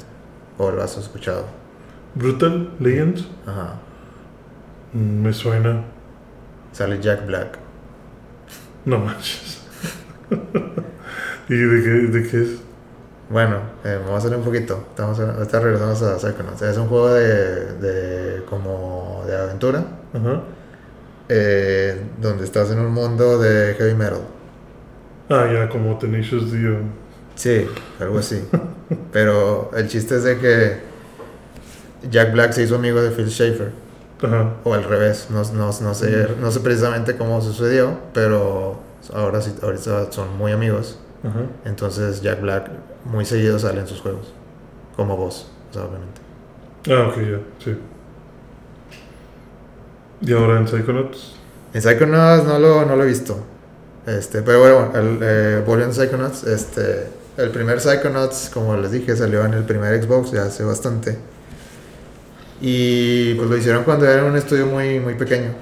o lo has escuchado. Brutal Legends. Ajá. Mm, Me suena. Sale Jack Black. No manches. ¿Y de qué, de qué es? Bueno, eh, vamos a salir un poquito. Estamos a- ahorita regresamos a Psychonauts. Es un juego de, de como de aventura Ajá. Eh, donde estás en un mundo de heavy metal. Ah, ya, como Tenacious D. Sí, algo así. Pero el chiste es de que Jack Black se hizo amigo de Phil Schaefer. Ajá. O al revés. No, no, no sé, no sé precisamente cómo sucedió, pero ahora sí, ahorita son muy amigos. Ajá. Entonces Jack Black muy seguido sale en sus juegos. Como vos, o sea, obviamente. Ah, ok, ya, sí. ¿Y ahora en Psychonauts? En Psychonauts no lo, no lo he visto. Este, pero bueno, el, eh, volviendo a Psychonauts, este, el primer Psychonauts, como les dije, salió en el primer Xbox ya hace bastante. Y pues lo hicieron cuando era un estudio muy, muy pequeño.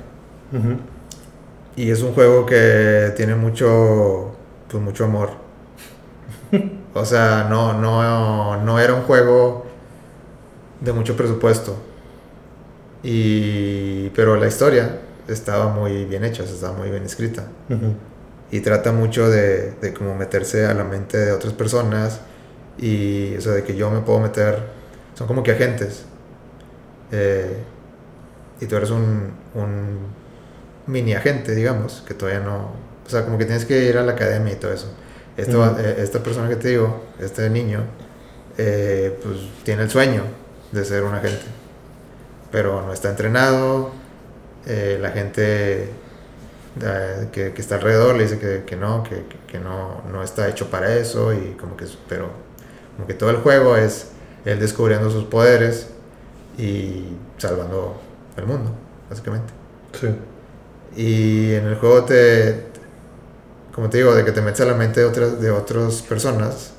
Y es un juego que tiene mucho, pues mucho amor. O sea, no, no, no era un juego de mucho presupuesto. Y, pero la historia estaba muy bien hecha, estaba muy bien escrita. Ujú. Y trata mucho de, de como meterse a la mente de otras personas. Y, o sea, de que yo me puedo meter. Son como que agentes. Eh, y tú eres un, un mini agente, digamos, que todavía no. O sea, como que tienes que ir a la academia y todo eso. Va- Ujú. eh, esta persona que te digo, este niño, eh, pues tiene el sueño de ser un agente. Pero no está entrenado. eh, la gente eh, que, que está alrededor le dice que, que no, que, que- que no, no está hecho para eso. Y como que, pero como que todo el juego es él descubriendo sus poderes y salvando el mundo, básicamente. Sí. Y en el juego te, como te digo, de que te metes a la mente de otras, de otras personas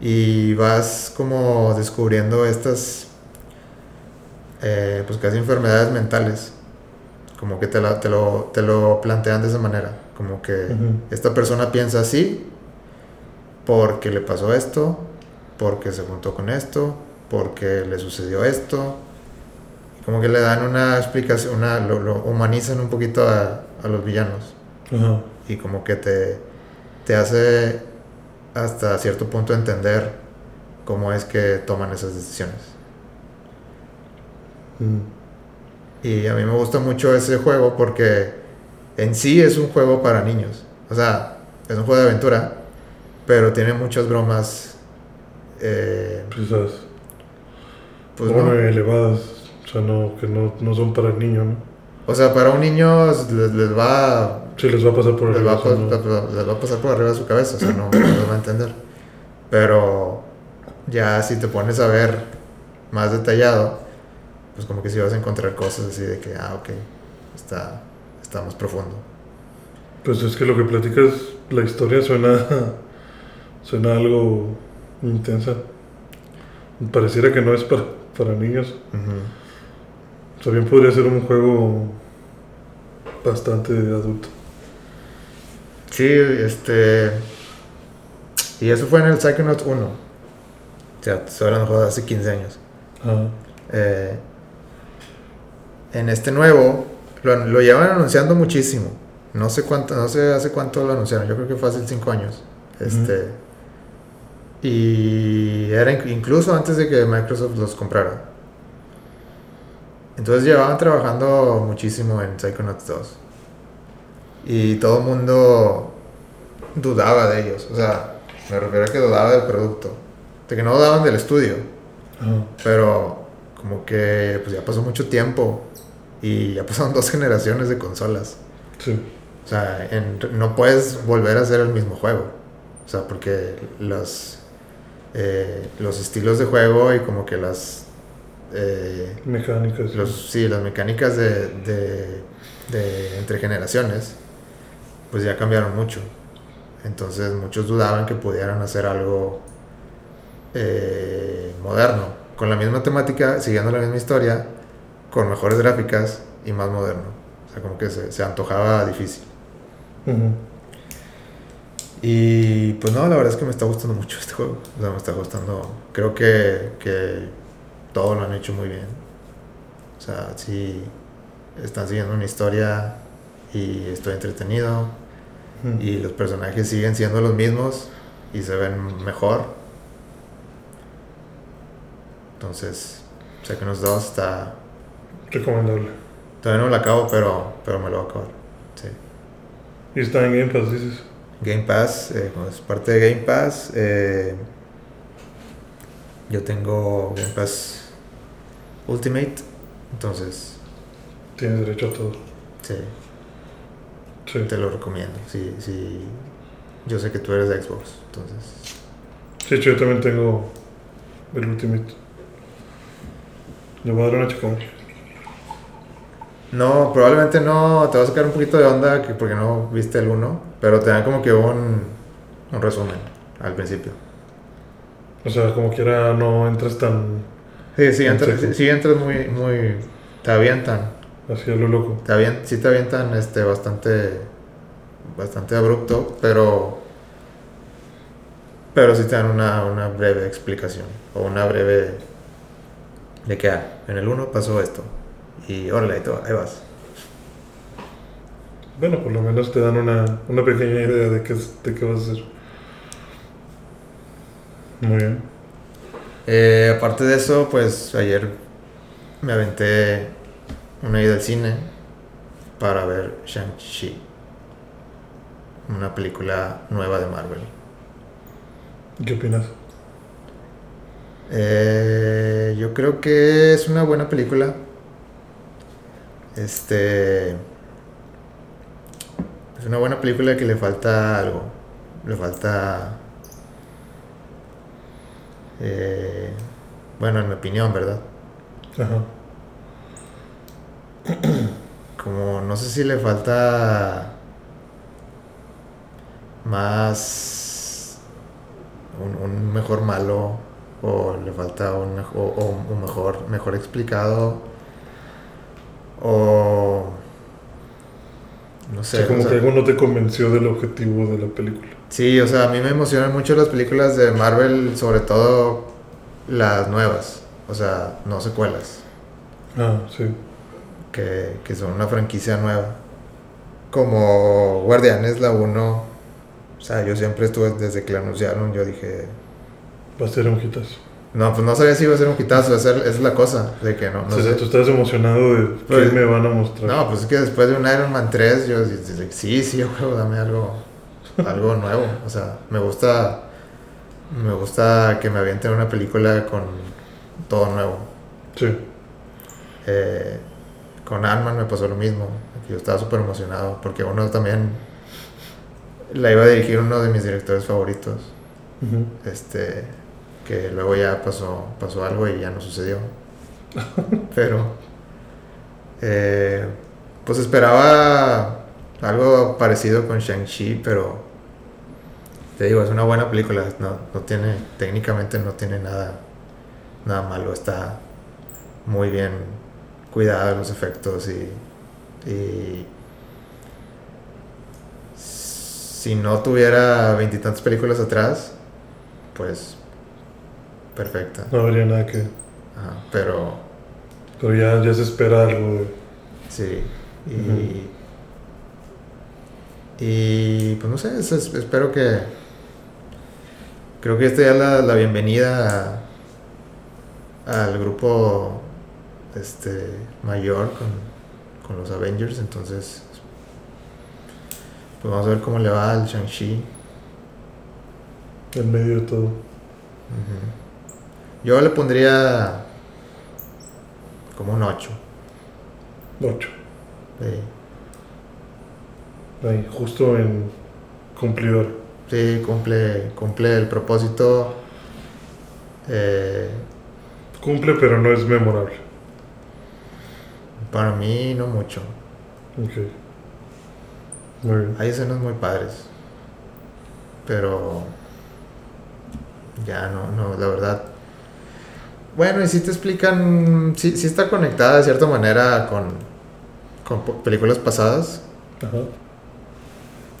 y vas como descubriendo estas, eh, pues casi enfermedades mentales. Como que te, la- te, lo, te lo plantean de esa manera. Como que esta persona piensa así porque le pasó esto, porque se juntó con esto, porque le sucedió esto. Como que le dan una explicación, una, lo, lo humanizan un poquito a, a los villanos. Y como que te, te hace hasta cierto punto entender cómo es que toman esas decisiones. Mm. Y a mí me gusta mucho ese juego porque en sí es un juego para niños. O sea, es un juego de aventura, pero tiene muchas bromas. eh, Quizás. pues no. elevadas. O sea, no, que no, no son para el niño, ¿no? O sea, para un niño les, les va Sí, les va a pasar por les arriba. va, a, no- les va a pasar por arriba de su cabeza, o sea, no, no va a entender. Pero ya si te pones a ver más detallado, pues como que si vas a encontrar cosas así de que, ah, ok, está, está más profundo. Pues es que lo que platicas, la historia suena. suena algo intensa. Pareciera que no es para, para niños. Sea, bien podría ser un juego bastante adulto. Sí, este... Y eso fue en el Psychonauts 1. O sea, estoy hablando de hace 15 años. Ajá. Eh, en este nuevo lo, lo llevan anunciando muchísimo. No sé cuánto, no sé hace cuánto lo anunciaron. Yo creo que fue hace 5 años. Este, Y era inc- incluso antes de que Microsoft los comprara. Entonces llevaban trabajando muchísimo en Psychonauts 2. Y todo el mundo dudaba de ellos. O sea, me refiero a que dudaba del producto. De que no dudaban del estudio. Pero como que pues ya pasó mucho tiempo y ya pasaron dos generaciones de consolas. Sí. O sea, en- no puedes volver a hacer el mismo juego. O sea, porque los, eh, los estilos de juego y como que las... eh, Mecánicas. los, sí, las mecánicas de, de, de entre generaciones, pues ya cambiaron mucho. Entonces muchos dudaban que pudieran hacer algo eh, moderno, con la misma temática, siguiendo la misma historia, con mejores gráficas y más moderno. O sea, como que se, se antojaba difícil. Y pues no, la verdad es que me está gustando mucho este juego. O sea, me está gustando. Creo que, que todo lo han hecho muy bien. O sea, sí están siguiendo una historia y estoy entretenido. Y los personajes siguen siendo los mismos y se ven mejor. Entonces, Psychonauts 2 está. Recomendable. Todavía no lo acabo, pero, pero me lo voy a acabar. Sí. Y está en Game Pass, dices. Game Pass, eh, como es parte de Game Pass. eh, yo tengo Game Pass Ultimate, entonces Tienes derecho a todo. sí, Sí. te lo recomiendo. Sí, sí, yo sé que tú eres de Xbox, entonces Sí, hecho, yo también tengo el Ultimate. Le voy a dar una checada. No, probablemente no, te va a sacar un poquito de onda que porque no viste el 1, pero te dan como que un, un resumen al principio. O sea, como quiera, no entras tan Sí, sí, En entras, seco. sí entras muy, muy, te avientan. así a lo loco. Te avient, sí te avientan este, bastante, bastante abrupto, pero, pero sí te dan una, una breve explicación o una breve de que ah, en el 1 pasó esto y órale, ahí, ahí vas. Bueno, por lo menos te dan una, una pequeña idea de qué, de qué vas a hacer. Muy bien. Eh, aparte de eso, pues ayer me aventé una ida al cine para ver Shang-Chi, una película nueva de Marvel. ¿Qué opinas? Eh, yo creo que es una buena película. Este. Es una buena película que le falta algo. Le falta. eh, bueno, en mi opinión, ¿verdad? Ajá. Como no sé si le falta. Más. Un, un mejor malo. O le falta un, o, o un mejor, mejor explicado. O. No O sé. sea, como o sea, que algo no te convenció del objetivo de la película. Sí, o sea, a mí me emocionan mucho las películas de Marvel, sobre todo las nuevas. O sea, no secuelas. Ah, sí. Que, que son una franquicia nueva. como Guardianes, la 1, o sea, yo siempre estuve, desde que la anunciaron, yo dije, Va a ser un hitazo. No, pues no sabía si iba a ser un hitazo, esa es la cosa, de que no, no o sea, sé. tú estás emocionado de qué Pues, me van a mostrar. No, pues es que después de un Iron Man 3, yo dije, sí, sí, juego, dame algo, algo nuevo. O sea, me gusta, me gusta que me avienten una película con todo nuevo. Sí. Eh, con Ant-Man me pasó lo mismo. Yo estaba súper emocionado porque uno también la iba a dirigir uno de mis directores favoritos. Este, que luego ya pasó, pasó algo y ya no sucedió. Pero, eh, pues esperaba algo parecido con Shang-Chi, pero te digo, es una buena película. No, no tiene, técnicamente no tiene nada, nada malo. Está muy bien cuidada los efectos y, y si no tuviera veintitantas películas atrás, pues perfecta. No habría nada que. Ajá, pero Pero ya, ya se espera algo sí. Y, y pues no sé, es- es- espero que. Creo que esta ya es la, la bienvenida a- al grupo este mayor con, con los Avengers. Entonces, pues vamos a ver cómo le va al Shang-Chi. En medio de todo. Yo le pondría como un 8. 8. Sí, Ahí, justo en cumplidor. Sí, cumple, cumple el propósito. Eh, Cumple, pero no es memorable. para mí no mucho. Ok. Muy bien. Hay escenas muy padres. Pero ya no, no, la verdad. Bueno, y si te explican, sí, sí está conectada de cierta manera con, con películas pasadas. Ajá.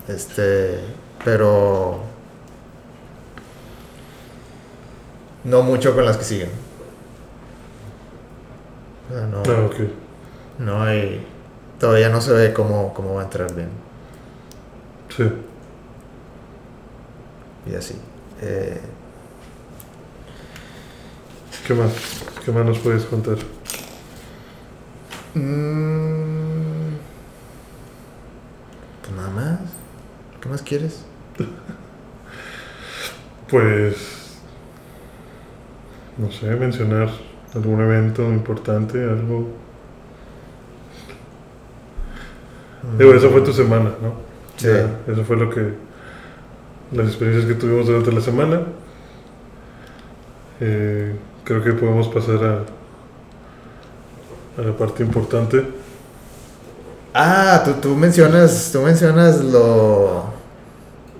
Este, pero no mucho con las que siguen. O sea, no, Ah, no hay, todavía no se ve cómo, cómo va a entrar bien. Sí. Y así. Eh, ¿Qué más? ¿Qué más nos puedes contar? mm, pues nada más. ¿Qué más quieres? Pues. No sé, mencionar algún evento importante, algo. Digo, esa fue tu semana, ¿no? Sí. Ya, eso fue lo que. Las experiencias que tuvimos durante la semana. Eh, creo que podemos pasar a. a la parte importante. Ah, tú, tú mencionas, tú mencionas lo,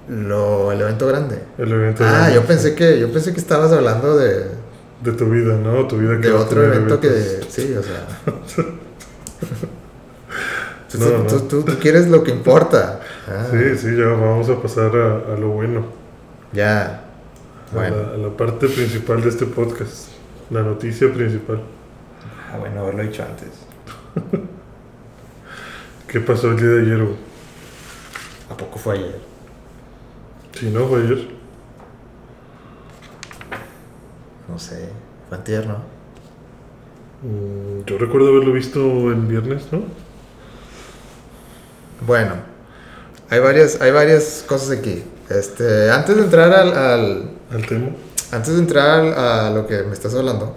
lo, el evento grande. El evento. Ah, de- yo pensé que, yo pensé que estabas hablando de, De tu vida, ¿no? Tu vida que de a otro evento que, eventos. sí, o sea. tú, No, tú- no. tú- tú- tú quieres lo que importa. Ah, Sí, sí, ya vamos a pasar a, a lo bueno. Ya. A, Bueno. la, a la parte principal de este podcast. La noticia principal. Ah, bueno, haberlo dicho antes. ¿Qué pasó el día de ayer? güey? ¿A poco fue ayer? Si no, fue ayer. No sé. Fue antier, ¿no? Mm, yo recuerdo haberlo visto el viernes, ¿no? Bueno, hay varias, hay varias cosas aquí. Este, antes de entrar al, al- Al tema. Antes de entrar a lo que me estás hablando,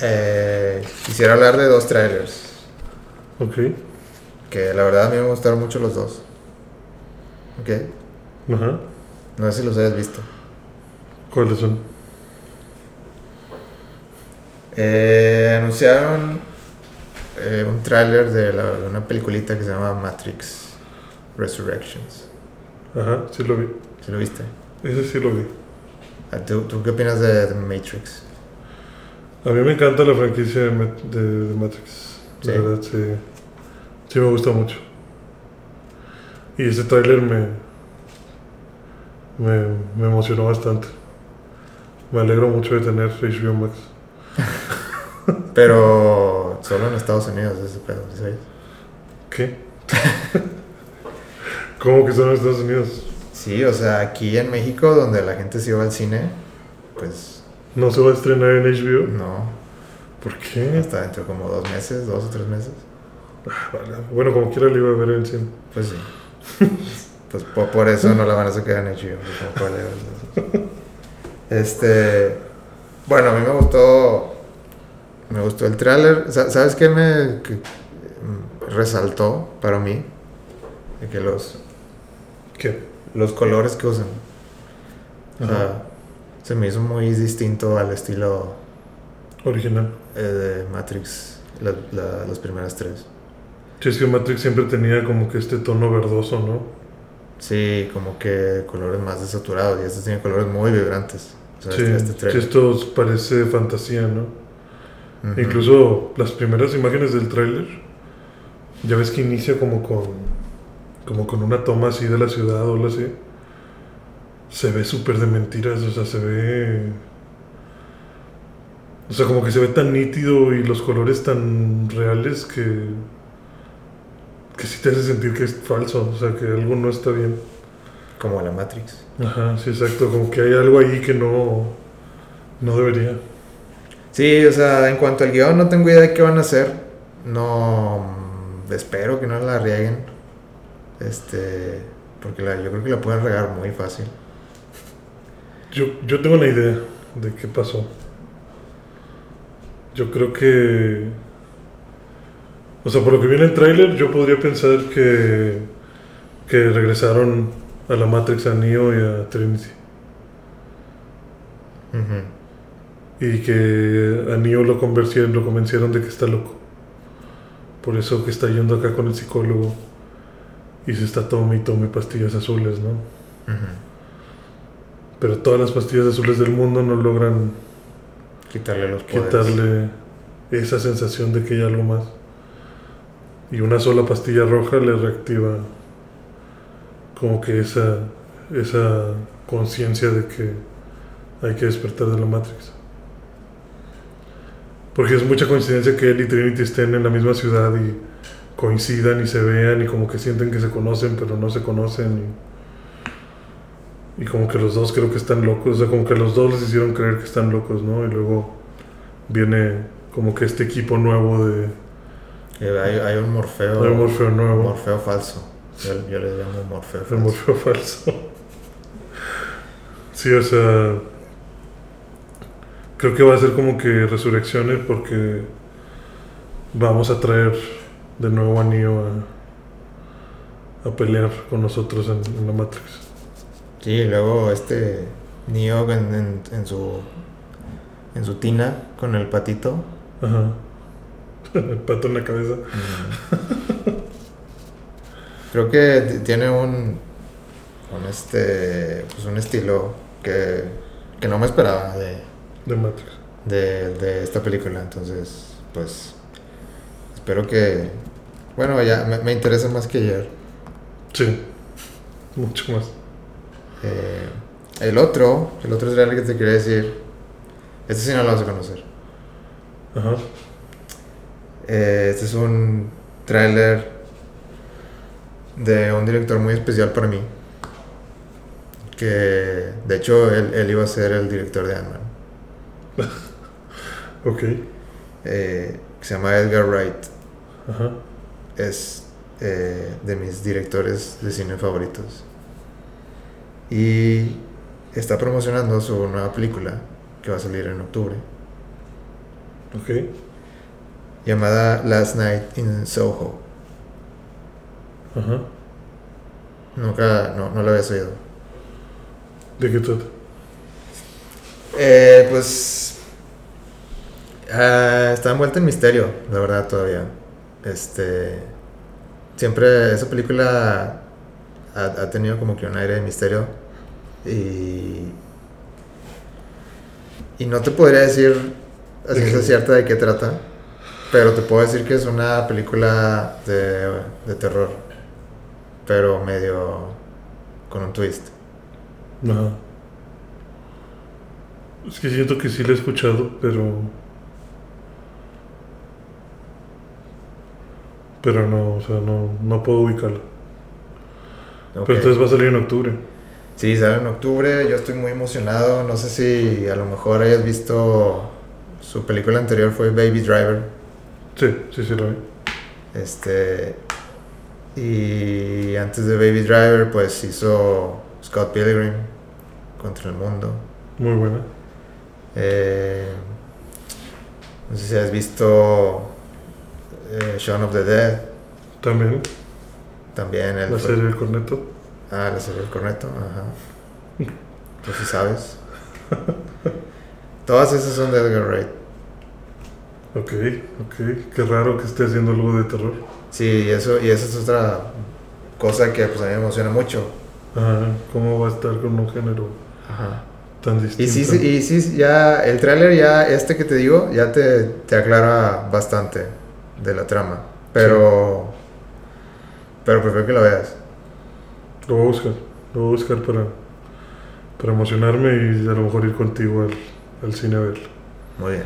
eh, quisiera hablar de dos trailers Ok. que la verdad a mí me gustaron mucho los dos. ¿Ok? Ajá. No sé si los hayas visto. ¿Cuáles son? Eh, anunciaron eh, un tráiler de, de una peliculita que se llama Matrix Resurrections. Ajá, sí lo vi. ¿Sí lo viste? Ese sí lo vi. Ah, ¿Tú, tú qué opinas de, de Matrix? A mí me encanta la franquicia de, de- de Matrix. La Sí. verdad, sí. Sí me gusta mucho. Y ese tráiler me, me, me emocionó bastante. Me alegro mucho de tener HBO Max. Pero solo en Estados Unidos ese pedo, ¿sí sabes? ¿Qué? ¿Cómo que son en Estados Unidos? Sí, o sea, aquí en México, donde la gente se iba al cine, pues ¿No se va a estrenar en HBO? no. ¿Por qué? Hasta dentro de como dos meses, dos o tres meses. Ah, vale. Bueno, como quiera lo iba a ver en cine. Pues sí. pues po- por, eso no la van a sacar en HBO. pues. Este. Bueno, a mí me gustó. Me gustó el tráiler. Sa- ¿Sabes qué me que, mm, resaltó para mí? De que los, ¿Qué? Los colores que usan. O Ajá. sea, se me hizo muy distinto al estilo Original. eh, de Matrix, la- la- las primeras tres. Sí, es que Matrix siempre tenía como que este tono verdoso, ¿no? Sí, como que colores más desaturados y estos tienen colores muy vibrantes. O sea, Sí, este, este sí, esto parece fantasía, ¿no? Ujú. Incluso las primeras imágenes del tráiler, ya ves que inicia como con, como con una toma así de la ciudad o algo así. Se ve súper de mentiras, o sea, se ve... O sea, como que se ve tan nítido y los colores tan reales que... Que sí te hace sentir que es falso, o sea, que algo no está bien. Como la Matrix. Ajá, sí, exacto, como que hay algo ahí que no... No debería. Sí, o sea, en cuanto al guion, no tengo idea de qué van a hacer. No. mm, Espero que no la rieguen. Este. Porque la- yo creo que la pueden regar muy fácil. Yo, yo tengo una idea de qué pasó. Yo creo que... O sea, por lo que viene el tráiler, yo podría pensar que, que regresaron a la Matrix, a Neo y a Trinity. Y que a Neo lo convencieron, lo convencieron de que está loco. Por eso que está yendo acá con el psicólogo y se está tome y tome pastillas azules, ¿no? Pero todas las pastillas azules del mundo no logran Quitarle los poderes. quitarle esa sensación de que hay algo más. Y una sola pastilla roja le reactiva como que esa, esa conciencia de que hay que despertar de la Matrix. Porque es mucha coincidencia que él y Trinity estén en la misma ciudad y coincidan y se vean y como que sienten que se conocen pero no se conocen y, y como que los dos creo que están locos, o sea, como que los dos les hicieron creer que están locos, ¿no? Y luego viene como que este equipo nuevo de Que hay, hay un morfeo. de Morfeo nuevo, Morfeo falso. Yo, yo le llamo morfeo falso. Morfeo falso. Sí, o sea, creo que va a ser como que resurrecciones porque vamos a traer de nuevo a Neo a, a pelear con nosotros en, en la Matrix. Sí, luego este Neo en, en, en su en su tina con el patito. Ajá. El pato en la cabeza. Mm. Creo que tiene un, un este pues un estilo que, que no me esperaba de, De Matrix. de, de esta película. Entonces, pues espero que bueno, ya me, me interesa más que ayer. Sí. Mucho más. Eh, el otro, el otro trailer que te quería decir, este sí no lo vas a conocer. Ajá. Eh, este es un tráiler de un director muy especial para mí. Que de hecho él, él iba a ser el director de Ant-Man. Ok. Eh, que se llama Edgar Wright. Ajá. Es eh, de mis directores de cine favoritos. Y está promocionando su nueva película que va a salir en octubre. Ok. Llamada Last Night in Soho. Ajá. Nunca, no, no la habías oído. ¿De qué trata? Eh, pues. ah, está envuelta en misterio, la verdad, todavía. Este. Siempre esa película ha, ha tenido como que un aire de misterio. Y. Y no te podría decir a ¿De ciencia cierta de qué trata. Pero te puedo decir que es una película de, de terror. Pero medio. con un twist. Ajá. Es que siento que sí la he escuchado, pero. Pero no, o sea, no, no puedo ubicarla. Ok. Pero entonces va a salir en octubre. Sí, sale en octubre, yo estoy muy emocionado, no sé si a lo mejor hayas visto su película anterior fue Baby Driver, Sí, sí, sí lo vi. este y antes de Baby Driver pues hizo Scott Pilgrim contra el mundo. Muy buena. Eh, no sé si has visto eh, Shaun of the Dead, También también la serie del corneto. Ah, la serie del corneto, ajá. Tú sí sabes. Todas esas son de Edgar Wright. Ok, ok. Qué raro que esté haciendo algo de terror. Sí, y eso, y esa es otra cosa que pues a mí me emociona mucho. Ajá, ¿cómo va a estar con un género Ajá. tan distinto? Y sí, sí, y sí, ya, el tráiler ya, este que te digo, ya te, te aclara bastante de la trama. Pero, pero prefiero que lo veas. Lo voy a buscar. Lo voy a buscar para, para emocionarme y a lo mejor ir contigo al, al cine a verlo. Muy bien.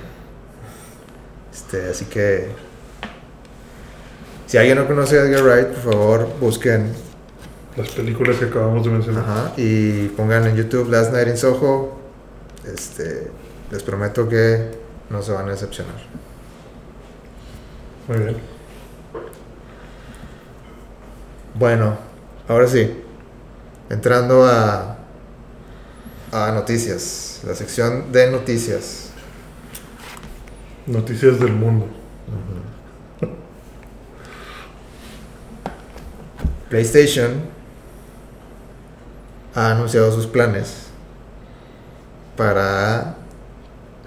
Este, así que, si alguien no conoce a Edgar Wright, por favor, busquen Las películas que acabamos de mencionar. Ajá, y pongan en YouTube Last Night in Soho. Este, les prometo que no se van a decepcionar. Muy bien. Bueno, ahora sí, entrando a, a noticias, la sección de noticias. Noticias del mundo. PlayStation ha anunciado sus planes para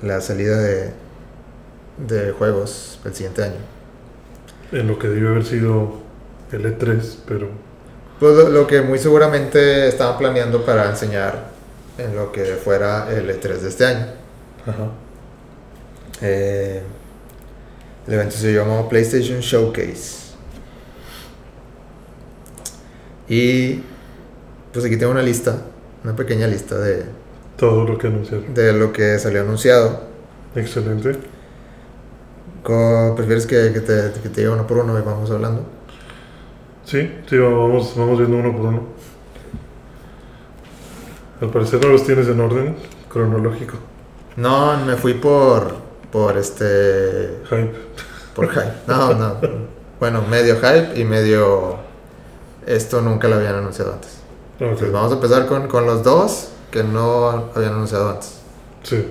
la salida de, de juegos el siguiente año. En lo que debió haber sido el E3, pero Pues lo, lo que muy seguramente estaban planeando para enseñar en lo que fuera el E3 de este año. ajá. Eh, el evento se llamó PlayStation Showcase. Y pues aquí tengo una lista, una pequeña lista de, todo lo que anunciaron. de lo que salió anunciado. Excelente. ¿Prefieres que, que te, que te diga uno por uno y vamos hablando? Sí, sí, vamos, vamos viendo uno por uno. Al parecer no los tienes en orden cronológico. No, me fui por, por este, Hype. por hype. No, no. Bueno, medio hype y medio... Esto nunca lo habían anunciado antes. Ok. Entonces vamos a empezar con, con los dos que no habían anunciado antes. Sí,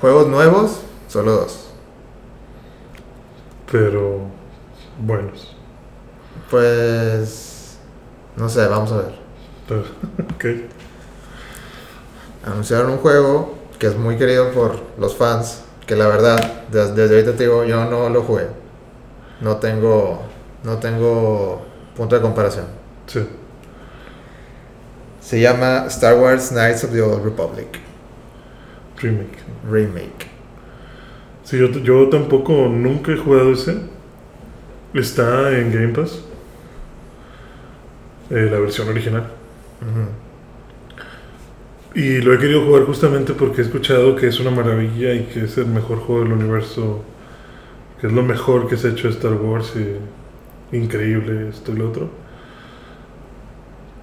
Juegos nuevos, solo dos. Pero buenos. Pues... No sé, vamos a ver. Ok. Anunciaron un juego que es muy querido por los fans, que la verdad, des- desde ahorita te digo, yo no lo jugué. No tengo, no tengo punto de comparación. Sí. Se llama Star Wars Knights of the Old Republic Remake. Remake. Sí, yo, yo tampoco nunca he jugado ese. Está en Game Pass. Eh, la versión original. Y lo he querido jugar justamente porque he escuchado que es una maravilla y que es el mejor juego del universo. Que es lo mejor que se ha hecho de Star Wars y increíble esto y lo otro.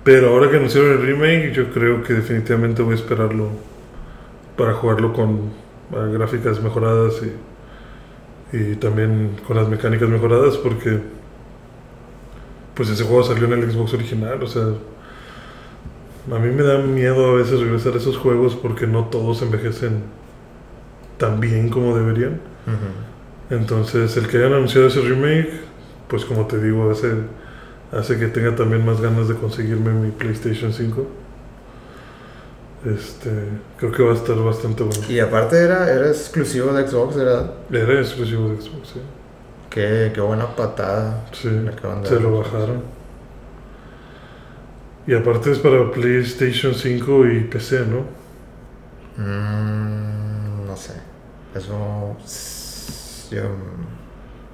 Pero ahora que anunciaron el remake, yo creo que definitivamente voy a esperarlo para jugarlo con gráficas mejoradas y, y también con las mecánicas mejoradas porque pues ese juego salió en el Xbox original, o sea, a mí me da miedo a veces regresar a esos juegos porque no todos envejecen tan bien como deberían. Entonces, el que hayan anunciado ese remake, pues como te digo, hace, hace que tenga también más ganas de conseguirme mi PlayStation 5. Este, creo que va a estar bastante bueno. Y aparte era, era exclusivo de Xbox, ¿verdad? Era exclusivo de Xbox, sí. Qué, qué buena patada. Sí, se lo bajaron. Y aparte es para PlayStation 5 y PC, ¿no? Mm, no sé. Eso... Yo,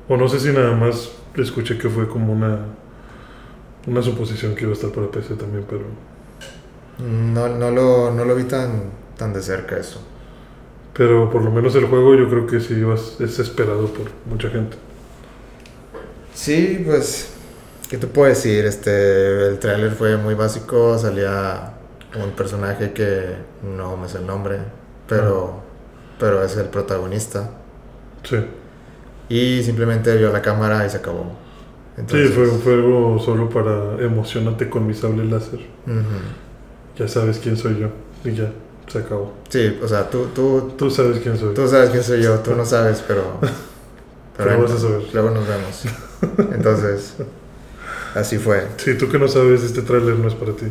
O no sé si nada más escuché que fue como una una suposición que iba a estar para PC también, pero no, no, lo, no lo vi tan, tan de cerca eso. pero por lo menos el juego yo creo que sí es esperado por mucha gente. Sí, pues, ¿qué te puedo decir? Este, el tráiler fue muy básico, salía un personaje que no me sé el nombre, pero, pero es el protagonista. Sí. Y simplemente vio la cámara y se acabó. Sí, fue, fue algo solo para emocionarte con mi sable láser. Ya sabes quién soy yo. Y ya, se acabó. Sí, o sea, tú, tú, Tú sabes quién soy. tú sabes quién soy yo, tú no sabes, pero... Pero ahí vas a saber. Luego nos vemos. Entonces, así fue. Sí, tú que no sabes, este tráiler no es para ti.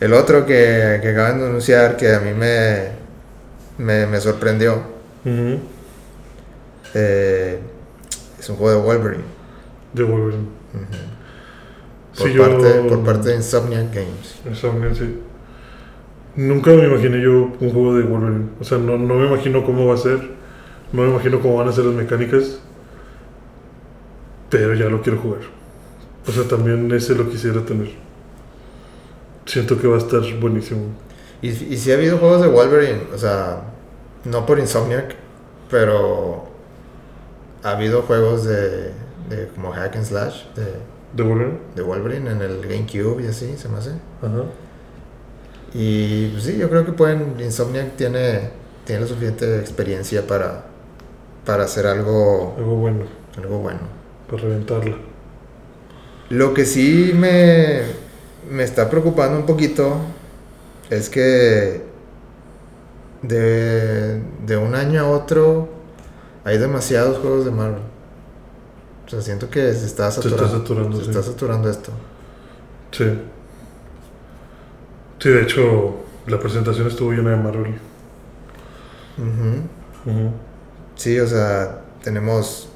El otro que, que acaban de anunciar que a mí me, me, me sorprendió eh, es un juego de Wolverine. De Wolverine. Sí, Por, parte, por parte de Insomniac Games. Insomniac, sí. Nunca me imaginé yo un juego de Wolverine. O sea, no, no me imagino cómo va a ser. No me imagino cómo van a ser las mecánicas. Pero ya lo quiero jugar. O sea, también ese lo quisiera tener. Siento que va a estar buenísimo. Y, y sí ha habido juegos de Wolverine, o sea, no por Insomniac, pero ha habido juegos de, de como hack and slash de, ¿De Wolverine? de Wolverine en el GameCube y así, se me hace. Ajá. Y pues, sí, yo creo que pueden. Insomniac tiene, tiene la suficiente experiencia para, para hacer algo, Algo bueno. algo bueno. Para reventarla. Lo que sí me, me está preocupando un poquito es que de, de un año a otro hay demasiados juegos de Marvel. O sea, siento que se está Se está saturando. se sí. está saturando esto. Sí. Sí, de hecho, la presentación estuvo llena de Marvel. Ujú. Ujú. Sí, o sea, tenemos.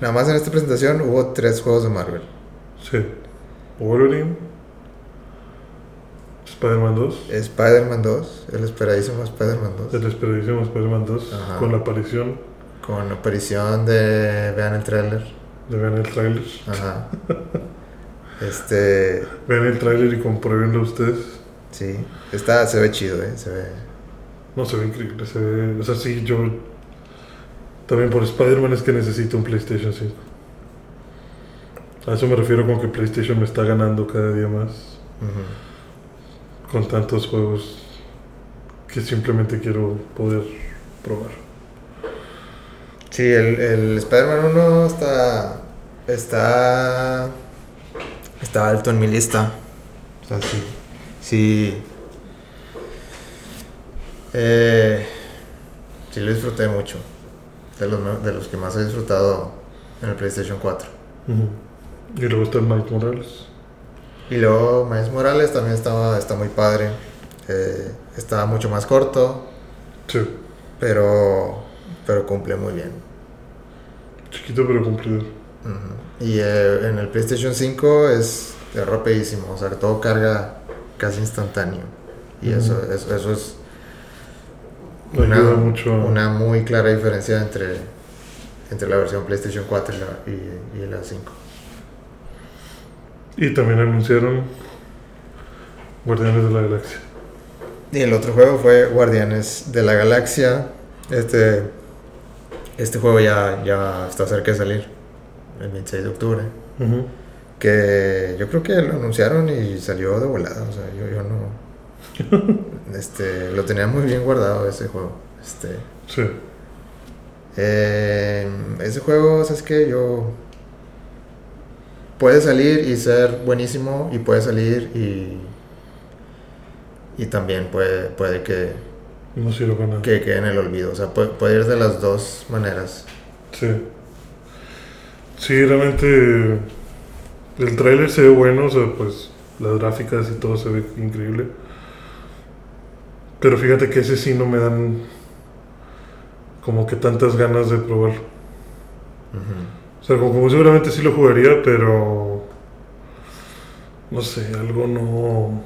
Nada más en esta presentación hubo tres juegos de Marvel. Sí. Wolverine. Spider-Man 2. Spider-Man 2, el esperadísimo Spider-Man 2. El esperadísimo Spider-Man 2. Ajá. Con la aparición Con la aparición de. Vean el tráiler. de vean el tráiler. Ajá. Este. Vean el tráiler y compruébenlo ustedes. Sí. Está, se ve chido, ¿eh? Se ve. No, se ve increíble. Se ve... O sea, sí, yo... También por Spider-Man es que necesito un PlayStation 5. A eso me refiero con que PlayStation me está ganando cada día más. Con tantos juegos que simplemente quiero poder probar. Sí, el, el Spider-Man 1 está. Está. Está alto en mi lista. O sea, sí. Sí. Eh, sí, lo disfruté mucho. De los, de los que más he disfrutado en el PlayStation 4. Ujú. Y luego está el Miles Morales. Y luego Miles Morales también estaba, está muy padre. Eh, estaba mucho más corto, Sí. pero, pero cumple muy bien. Chiquito pero cumplido. Y eh, en el PlayStation 5 es, rapidísimo, o sea, todo carga casi instantáneo. Y eso, eso, eso es Ayuda mucho. una muy clara diferencia entre, entre la versión PlayStation 4 y la, y, y la 5. Y también anunciaron Guardianes de la Galaxia. Y el otro juego fue Guardianes de la Galaxia. Este, este juego ya, ya está cerca de salir, el 26 de octubre. Que yo creo que lo anunciaron y salió de volada. O sea, yo, yo no. este, lo tenía muy bien guardado ese juego. Este, Sí. eh, ese juego, ¿sabes qué? Yo. Puede salir y ser buenísimo, y puede salir y. Y también puede, puede que, No sirve para nada. que quede en el olvido. O sea, puede, puede ir de las dos maneras. Sí. Sí, realmente el tráiler se ve bueno, o sea, pues las gráficas y todo se ve increíble. Pero fíjate que ese sí no me dan como que tantas ganas de probarlo. Ujú. O sea, como, como seguramente sí lo jugaría, pero no sé, algo no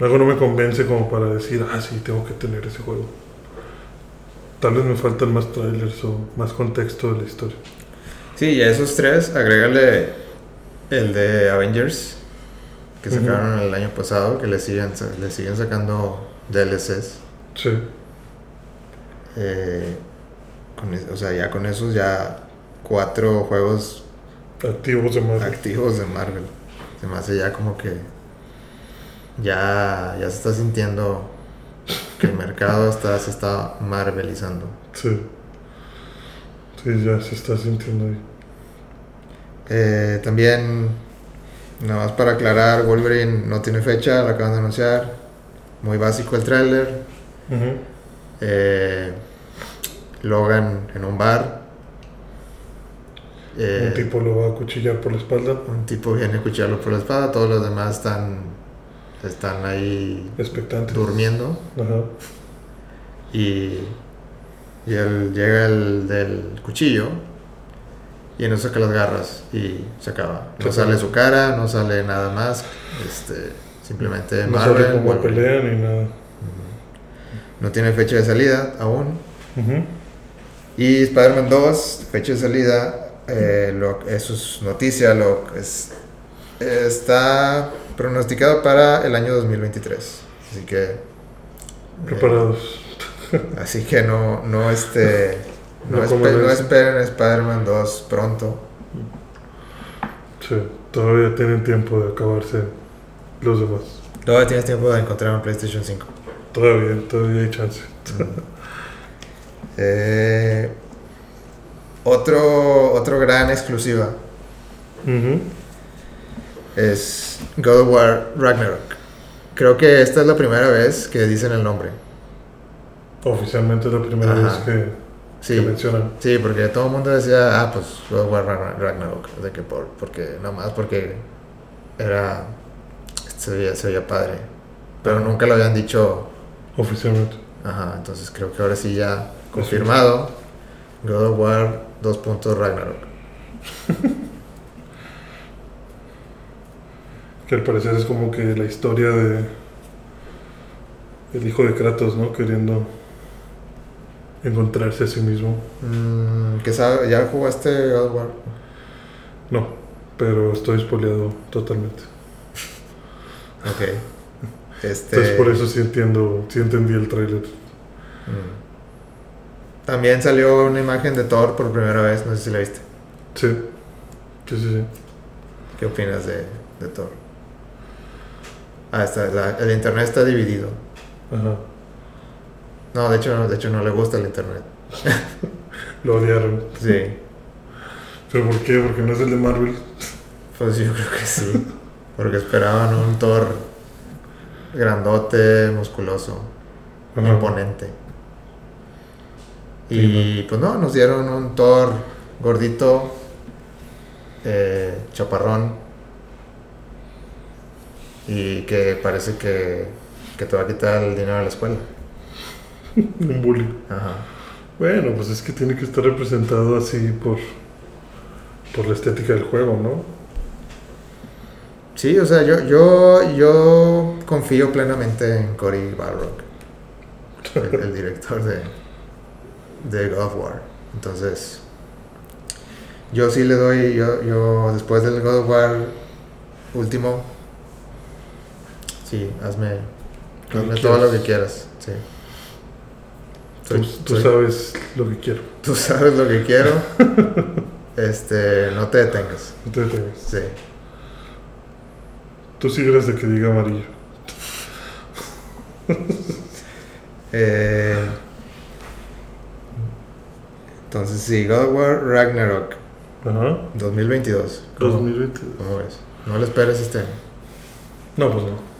algo no me convence como para decir, ah, sí, tengo que tener ese juego. Tal vez me faltan más trailers o más contexto de la historia. Sí, y a esos tres, agrégale el de Avengers, que sacaron el año pasado, que le siguen, le siguen sacando DLCs. Sí, eh, con es- o sea, ya con esos ya cuatro juegos Activos de Marvel. activos de Marvel. Se me hace ya como que ya, ya se está sintiendo que el mercado está, se está marvelizando. Sí. Sí, ya se está sintiendo ahí. Eh, también, nada más para aclarar, Wolverine no tiene fecha, lo acaban de anunciar. Muy básico el tráiler. Eh, Logan en un bar. Eh, Un tipo lo va a cuchillar por la espalda. un tipo viene a cuchillarlo por la espada, todos los demás están, están ahí durmiendo. Ajá. Y, y él llega el del cuchillo y eso saca las garras y se acaba. No Se sale su cara, no sale nada más. Este, simplemente No Marvel. Wolverine. pelean ni nada. No tiene fecha de salida aún. Y Spider-Man 2, fecha de salida, eh, lo, eso es noticia, lo es, está pronosticado para el año 2023. Así que... eh, Preparados. así que no, no, este, no, No como espe- no esperen Spider-Man 2 pronto. Sí, todavía tienen tiempo de acabarse los demás. Todavía tienes tiempo de encontrar un PlayStation 5. Todavía, todavía hay chance. Eh, otro, otro gran exclusiva. Es God of War Ragnarok. Creo que esta es la primera vez que dicen el nombre. Oficialmente es la primera Ajá. vez que, Sí, que mencionan. sí, porque todo el mundo decía, ah, pues God of War Ragnar- Ragnarok. De que por, porque, nada más porque era. Se veía, se veía padre. Pero nunca lo habían dicho. Oficialmente. Ajá, entonces creo que ahora sí ya confirmado. God of War 2. puntos Ragnarok. Que al parecer es como que la historia de el hijo de Kratos, ¿no? Queriendo encontrarse a sí mismo. Mm, ¿Qué sabe? ¿Ya jugaste God of War? No, pero estoy spoileado totalmente. Ok. Este, Entonces por eso sí entiendo, sí entendí el tráiler. mm. También salió una imagen de Thor por primera vez, no sé si la viste. Sí, sí, sí, sí. ¿Qué opinas de, de Thor? Ah, está, la- el internet está dividido. Ajá. No, de hecho, no, de hecho no le gusta el internet. Lo odiaron. Sí, ¿Pero por qué? Porque no es el de Marvel. pues yo creo que sí. Porque esperaban un Thor grandote, musculoso, Ajá. imponente. Sí, Y pues no, nos dieron un Thor gordito, eh, chaparrón. Y que parece que, que te va a quitar el dinero de la escuela. Un bully. Ajá. Bueno, pues es que tiene que estar representado así por, por la estética del juego, ¿no? Sí, o sea, yo, yo, yo confío plenamente en Cory Balrog, el, el director de, de God of War. Entonces, yo sí le doy, yo, yo después del God of War último, sí, hazme, hazme todo lo que quieras. Sí. Tú, Soy- tú soy- sabes lo que quiero. tú sabes lo que quiero. Este, no te detengas. No te detengas. Sí. Tú sí eres de que diga amarillo. Eh, entonces, sí, God of War Ragnarok Ajá. 2022. ¿Cómo, 2020. cómo ves? No lo esperes este año. No, pues no.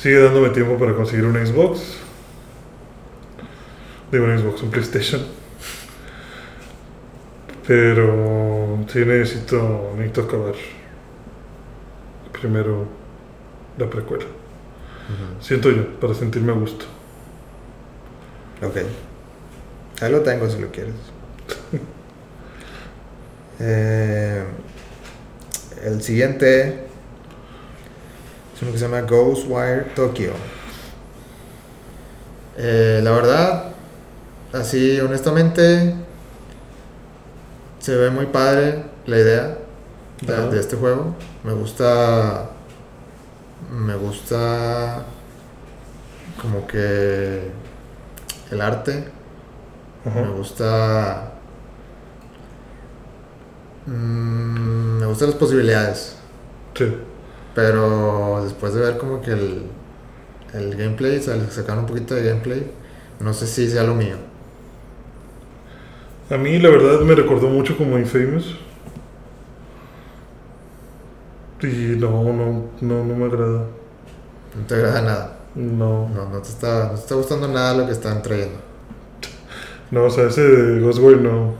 Sigue dándome tiempo para conseguir un Xbox. Digo un Xbox, un PlayStation. Pero sí necesito, necesito acabar primero la precuela. Siento yo, para sentirme a gusto. Ok. Ahí lo tengo si lo quieres. Eh, el siguiente es uno que se llama Ghostwire Tokyo. Eh, la verdad, así honestamente, se ve muy padre la idea de, este juego. Me gusta. Me gusta. Como que. El arte. Ajá. Me gusta. Mm, me gustan las posibilidades. Sí. Pero después de ver como que el, el gameplay, sal- sacaron un poquito de gameplay, no sé si sea lo mío. A mí la verdad me recordó mucho como Infamous. Y no, no, no, no me agrada. No te agrada nada. No. No, no te está, no te está gustando nada lo que están trayendo. No, o sea, ese de Ghostwire no.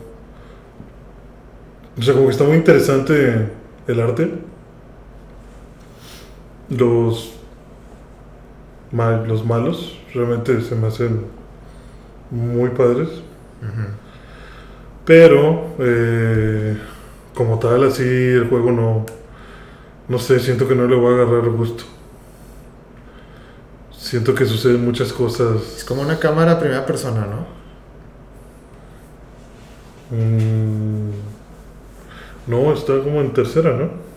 O sea, como que está muy interesante el arte. Los. mal- los malos realmente se me hacen muy padres. Pero, eh, como tal, así el juego no. No sé, siento que no le voy a agarrar gusto. Siento que suceden muchas Es cosas. como una cámara primera persona, ¿no? mm, no, está como en tercera, ¿no?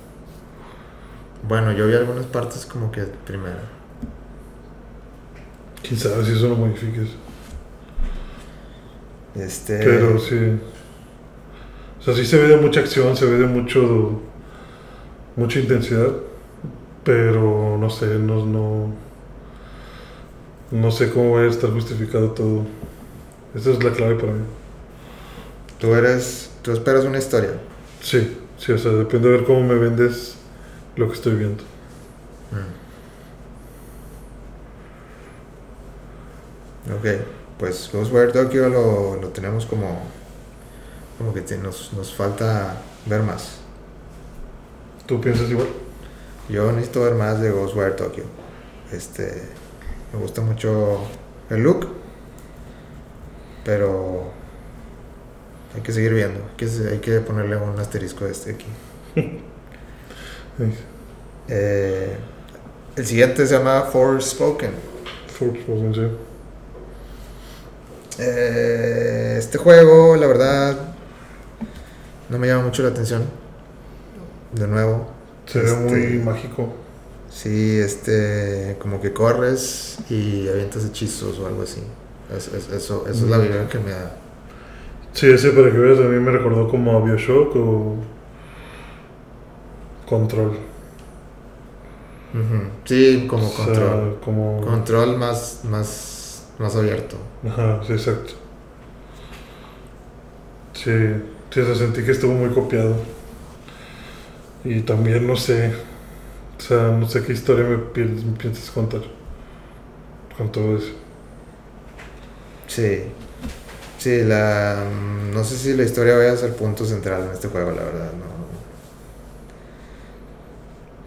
Bueno, yo vi algunas partes como que primera. Quién sabe si eso lo modifiques. Este. Pero sí. O sea, sí se ve de mucha acción, se ve de mucho. mucha intensidad. Pero no sé, no. No, no sé cómo va a estar justificado todo. Esa es la clave para mí. Tú eres. Tú esperas una historia. Sí, sí, o sea, depende de ver cómo me vendes lo que estoy viendo. Mm. Ok, pues Ghostwire Tokyo lo, lo tenemos como. Como que te- nos, nos falta ver más. ¿Tú piensas igual? Yo necesito ver más de Ghostwire Tokyo. Este. Me gusta mucho el look. Pero. Hay que seguir viendo. Hay que, hay que ponerle un asterisco a este aquí. Sí. Eh, el siguiente se llama Forspoken. Forspoken, sí. Eh, este juego, la verdad, no me llama mucho la atención. De nuevo, Se ve Este- muy mágico. sí, este, como que corres y avientas hechizos o algo así. Es- es- eso, eso es la Mm. vibra que me da. Sí, ese para que veas, a mí me recordó como a Bioshock o. Control. Sí, como O sea, control. como. Control más, más, más abierto. Ajá, sí, exacto. Sí, sí, o sea, sentí que estuvo muy copiado. Y también no sé, o sea, no sé qué historia me, pi- me piensas contar con todo eso. Sí. Sí, la. mm, No sé si la historia vaya a ser punto central en este juego, la verdad. No,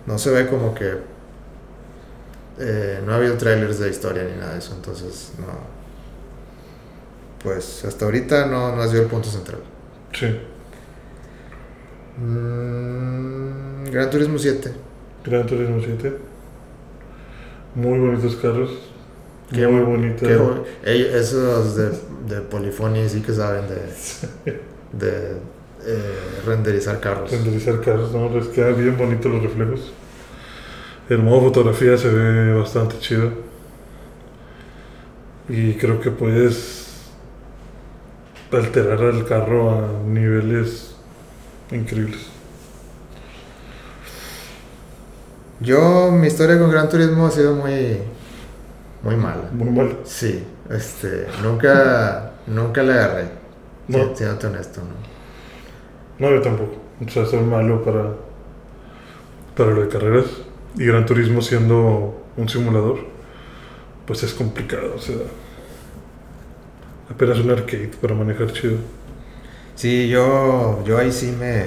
no se ve como que. eh, no ha habido trailers de historia ni nada de eso, entonces no. Pues hasta ahorita no, no ha sido el punto central. Sí, Mm, Gran Turismo 7. Gran Turismo 7. Muy bonitos carros. Qué muy qué ey- esos de, de Polyphony sí que saben de. de eh, renderizar carros. renderizar carros, ¿no? Les quedan bien bonitos los reflejos. El modo fotografía se ve bastante chido. Y creo que puedes alterar al carro a niveles increíbles. Yo, mi historia con Gran Turismo ha sido muy, muy mala. Muy mal. Sí, este, nunca, nunca le agarré. No. si- Siéndote honesto, ¿no? No, yo tampoco. O sea, soy malo para, para lo de carreras. Y Gran Turismo siendo un simulador, pues es complicado. O sea, apenas un arcade para manejar chido. Sí, yo, yo ahí sí me,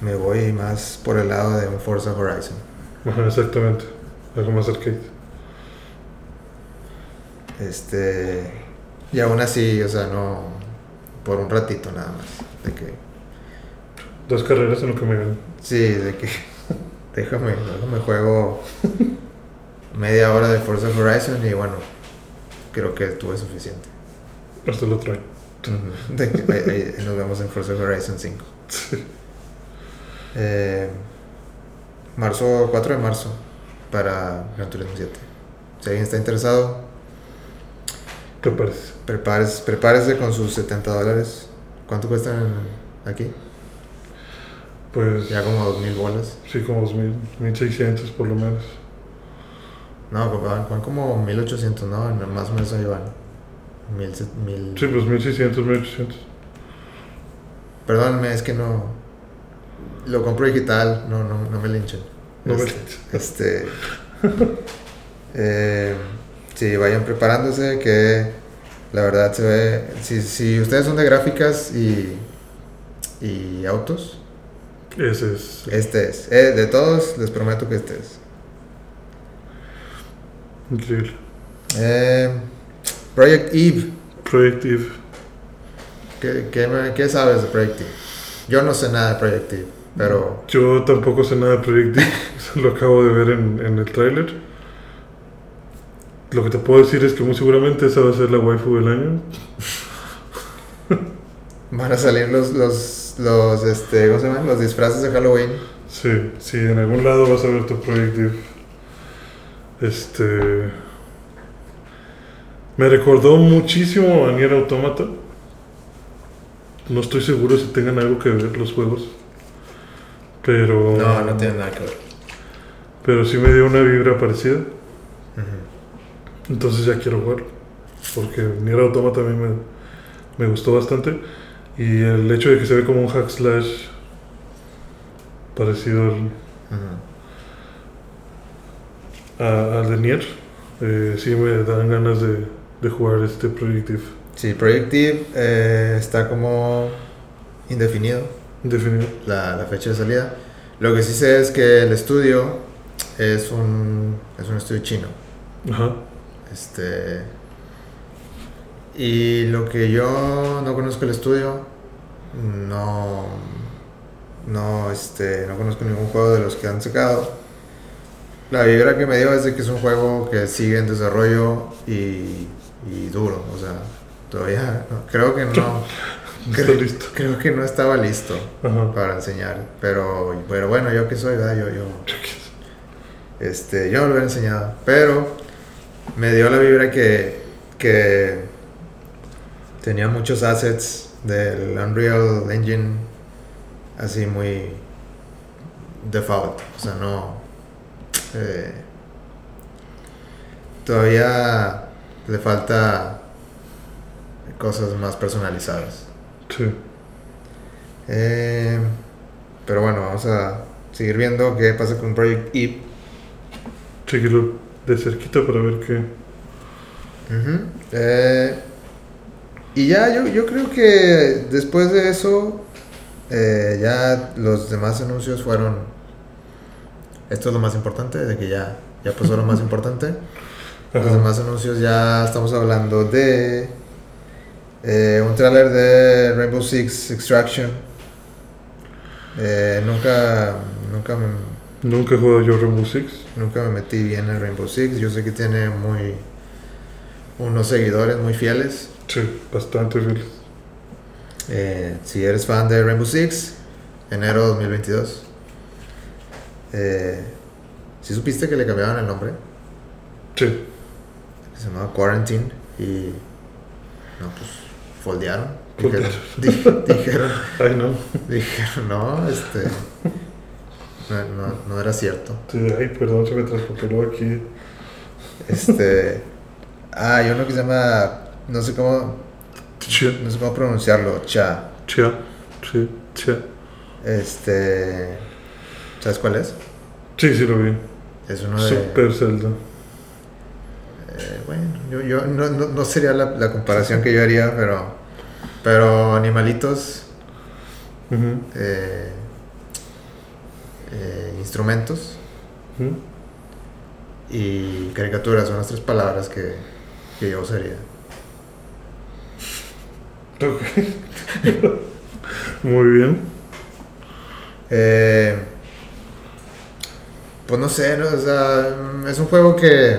me voy más por el lado de un Forza Horizon. Ajá, exactamente. Algo más arcade. Este, y aún así, o sea, no, por un ratito nada más. De que, Dos carreras en lo que me ganan. sí, de que, déjame, déjame juego media hora de Forza Horizon y bueno, creo que tuve suficiente. Hasta lo traen. De que- ahí- ahí nos vemos en Forza Horizon 5. Eh, marzo, 4 de marzo para Gran Turismo 7. Si alguien está interesado, Prepárese. Prepárese, prepárese con sus 70 dólares. ¿Cuánto cuestan aquí? Pues. Ya como 2000 bolas. Sí, como 2000, 1600 por lo menos. No, van, van como 1800, ¿no? Más o menos ahí van. Mil, mil... Sí, pues 1600, 1800. Perdónme, es que no. Lo compro digital, no, no, no me linchen. No me Este, linchen. Este. eh, sí, vayan preparándose, que la verdad se ve. Si, si ustedes son de gráficas y, y autos, Ese es. este es. Eh, de todos, les prometo que este es. Increíble. Eh, Project Eve. Project Eve. ¿Qué, qué, sabes de Project Eve? Yo no sé nada de Project Eve, pero. Yo tampoco sé nada de Project Eve. lo acabo de ver en, en el tráiler. Lo que te puedo decir es que muy seguramente esa va a ser la waifu del año. Van a salir los, los, los, este, ¿cómo se llaman? Los disfraces de Halloween. Sí, sí, en algún lado vas a ver tu Project Eve. Este. Me recordó muchísimo a Nier Automata. No estoy seguro si tengan algo que ver los juegos. Pero. No, no tiene nada que ver. Pero sí me dio una vibra parecida. Entonces ya quiero jugar. Porque Nier Automata también me, me gustó bastante. Y el hecho de que se ve como un hack slash parecido al, a- al de Nier, eh, sí me dan ganas de, de jugar este Projective Sí, Project Eve eh, está como indefinido definido. la, la fecha de salida. Lo que sí sé es que el estudio es un, es un estudio chino. Ajá. Este. Y lo que yo no conozco el estudio, no. No, este, no conozco ningún juego de los que han sacado. La vibra que me dio es de que es un juego que sigue en desarrollo y, y duro. O sea, todavía no- creo que no. Creo, listo. creo que no estaba listo Ajá. para enseñar. Pero, pero bueno, yo que soy, ¿verdad? Yo, yo, este, yo no lo hubiera enseñado, pero me dio la vibra que, que tenía muchos assets del Unreal Engine así muy default, o sea, no... eh, todavía le falta cosas más personalizadas. Sí. Eh, pero bueno, vamos a seguir viendo qué pasa con Project Eve. Chequilo de cerquita para ver qué. Eh, y ya, yo, yo creo que después de eso, eh, ya los demás anuncios fueron. Esto es lo más importante, de que ya, ya pasó lo más importante. Los demás anuncios ya estamos hablando de eh, un tráiler de Rainbow Six Extraction. Eh, nunca, nunca, me, Nunca he jugado yo Rainbow Six. nunca me metí bien en Rainbow Six. Yo sé que tiene muy unos seguidores muy fieles. Sí, bastante feliz. Eh, si eres fan de Rainbow Six, enero 2022. Eh, ¿Sí supiste que le cambiaban el nombre? Sí. Se llamaba Quarantine y. No, pues. Foldearon. Foldearon. Dijeron, di- dijeron, Ay, no. dijeron, no, este. No, no, no era cierto. Sí, ay, perdón, se me traspapeló aquí. Este. Ah, hay uno que se llama. No sé cómo. No sé cómo pronunciarlo. Cha. Chia. Sí, chia. Este. ¿Sabes cuál es? Sí, sí lo vi. Es uno de. Super Zelda. Eh, bueno, yo, yo no, no, no sería la, la comparación que yo haría, pero. Pero animalitos, eh, eh, instrumentos y caricaturas son las tres palabras que, que yo usaría. Muy bien. Eh, pues no sé, ¿no? O sea, es un juego que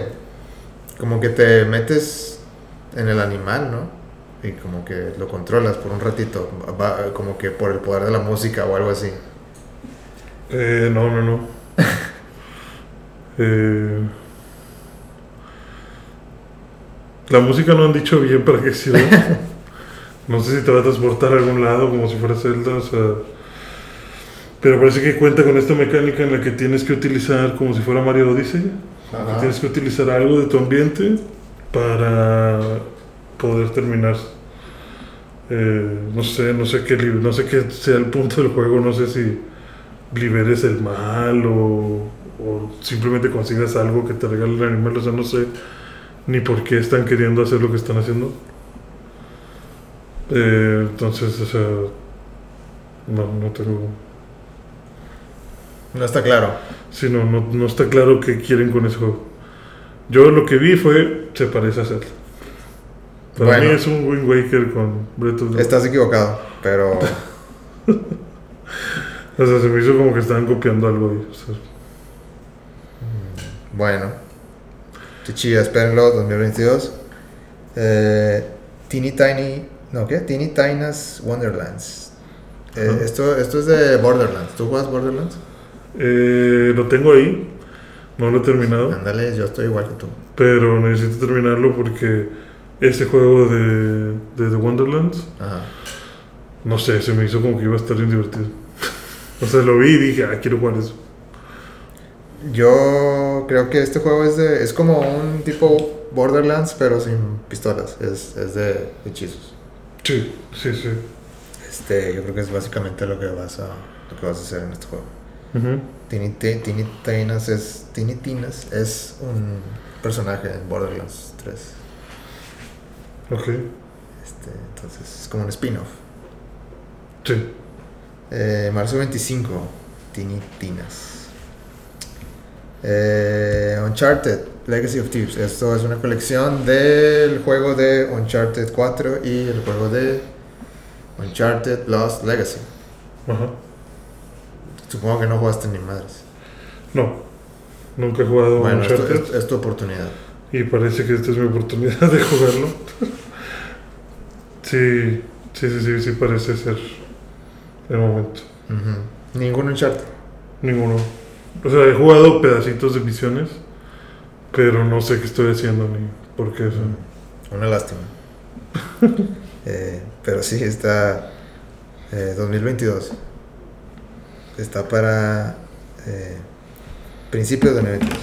como que te metes en el animal, ¿no? Y como que lo controlas por un ratito, como que por el poder de la música o algo así. Eh, no, no, no. eh, La música no han dicho bien para qué sirve. no sé si te va a transportar a algún lado como si fuera Zelda, o sea. Pero parece que cuenta con esta mecánica en la que tienes que utilizar como si fuera Mario Odyssey. Ajá. Tienes que utilizar algo de tu ambiente para poder terminar. eh, no sé, no sé qué no sé qué sea el punto del juego, no sé si liberes el mal o, o simplemente consigas algo que te regale el animal, o sea, no sé ni por qué están queriendo hacer lo que están haciendo. Eh, entonces, o sea, no, no tengo No está claro. Sí, no, no, no está claro qué quieren con ese juego. Yo lo que vi fue, se parece a Zelda. Para Bueno. mí es un Wind Waker con Breath of the Wild. Estás equivocado, pero O sea, se me hizo como que estaban copiando algo ahí. o sea, bueno. Chichilla, espérenlo, 2022. Eh, Teeny Tiny, no, ¿qué? Teeny Tina's Wonderlands. Eh, esto, esto es de Borderlands. ¿Tú juegas Borderlands? eh, lo tengo ahí, no lo he terminado, Ándale, yo estoy igual que tú. pero necesito terminarlo porque ese juego de, de The Wonderlands, Ajá. no sé, se me hizo como que iba a estar bien divertido. O sea, lo vi y dije, ah, quiero jugar eso. Yo creo que este juego es de. Es como un tipo Borderlands, pero sin pistolas. Es, es de hechizos. Sí, sí, sí. Este, yo creo que es básicamente lo que vas a, lo que vas a hacer en este juego. Ujú. Tiny, Ti- Tiny Tinas es. Tiny Tinas es un personaje en Borderlands 3. Ok, Este, entonces es como un spin-off. sí. Eh, marzo 25, Tiny Tinas. Eh, Uncharted, Legacy of Thieves. Esto es una colección del juego de Uncharted 4 y el juego de Uncharted Lost Legacy. Ajá. Supongo que no jugaste ni madres. No, nunca he jugado Bueno, Uncharted. es, es tu oportunidad. Y parece que esta es mi oportunidad de jugarlo. sí, sí, sí, sí, sí parece ser el momento. Ujú. Ningún Uncharted. Ninguno. O sea, he jugado pedacitos de misiones, pero no sé qué estoy haciendo ni por qué. o sea. Mm, Una lástima. Eh, pero sí, está eh, 2022. Está para eh, principios de 2022.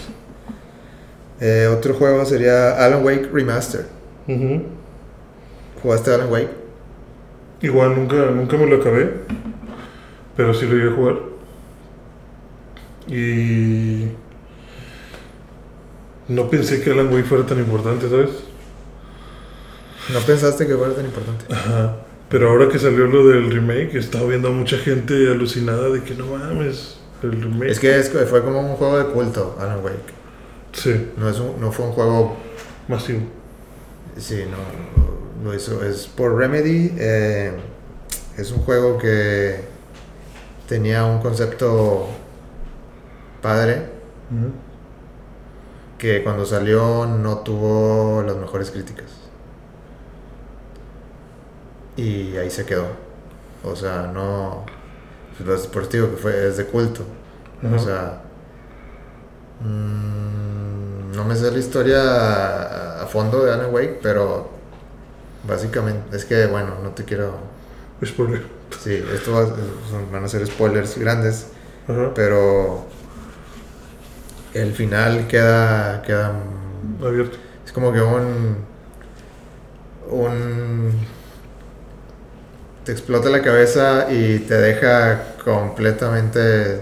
Eh, otro juego sería Alan Wake Remastered. Ujú. ¿Jugaste Alan Wake? Igual nunca, nunca me lo acabé, pero sí lo iba a jugar. Y no pensé que Alan Wake fuera tan importante, ¿sabes? ¿No pensaste que fuera tan importante? Ajá. Pero ahora que salió lo del remake, he estado viendo a mucha gente alucinada de que no mames, el remake. Es que es- fue como un juego de culto, Alan Wake. Sí, No, es un- no fue un juego masivo. Sí, no, lo hizo. Es por Remedy. eh, es un juego que tenía un concepto padre que cuando salió no tuvo las mejores críticas. Y ahí se quedó. O sea, no. Pues por digo que fue, es de culto. O sea. mm, no me sé la historia a, a fondo de Alan Wake, pero. Básicamente, es que, bueno, no te quiero. Spoiler. Sí, esto va- van a ser spoilers grandes, Ajá. pero. El final queda. queda Abierto. es como que un. Un. Te explota la cabeza y te deja completamente.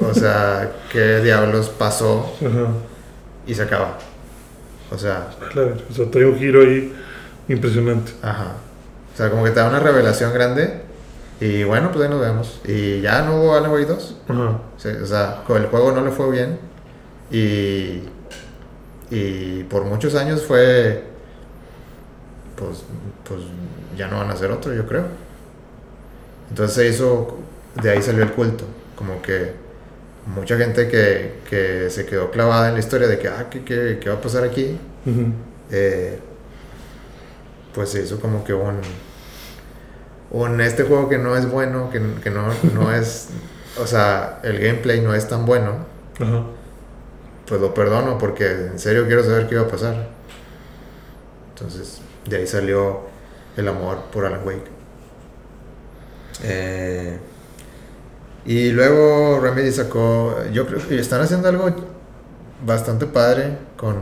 O sea, ¿qué diablos pasó? Ajá. Y se acaba. O sea, ver, O sea, trae un giro ahí impresionante. ajá. O sea, como que te da una revelación grande. Y bueno, pues ahí nos vemos. Y ya no hubo Alan Wake 2. Ajá. Sí, o sea, el juego no le fue bien. Y, y por muchos años fue. Pues, pues ya no van a hacer otro, yo creo. Entonces se hizo. De ahí salió el culto. Como que mucha gente que, que se quedó clavada en la historia de que, ah, ¿qué, qué, qué va a pasar aquí? Eh, pues se hizo como que un. Un este juego que no es bueno, que, que no, no es. O sea, el gameplay no es tan bueno Ajá. pues lo perdono porque en serio quiero saber qué iba a pasar. Entonces, de ahí salió el amor por Alan Wake. Eh, y luego Remedy sacó, yo creo que están haciendo algo bastante padre con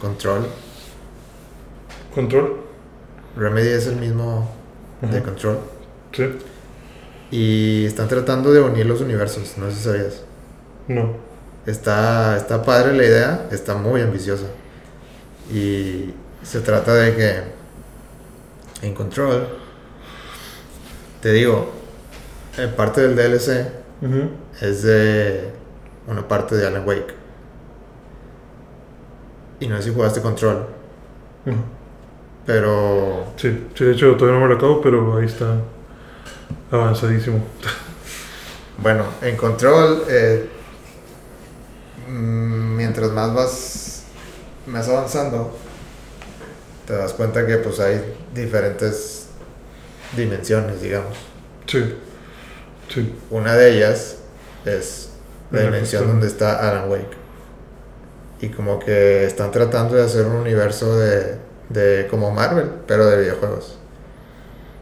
Control. ¿Control? Remedy es el mismo de. Control. Sí. Y están tratando de unir los universos, no sé si sabías. No. Está, está padre la idea, está muy ambiciosa. Y se trata de que en Control, te digo, eh, parte del DLC es de una parte de Alan Wake. Y no sé si jugaste Control, Ujú. Pero Sí, sí, de hecho todavía no me lo acabo, pero ahí está avanzadísimo. bueno, en Control, eh, mm, mientras más vas, más avanzando, te das cuenta que pues hay diferentes dimensiones, digamos. Sí, sí. Una de ellas es la En la dimensión donde está Alan Wake. Y como que están tratando de hacer un universo de, de como Marvel, pero de videojuegos.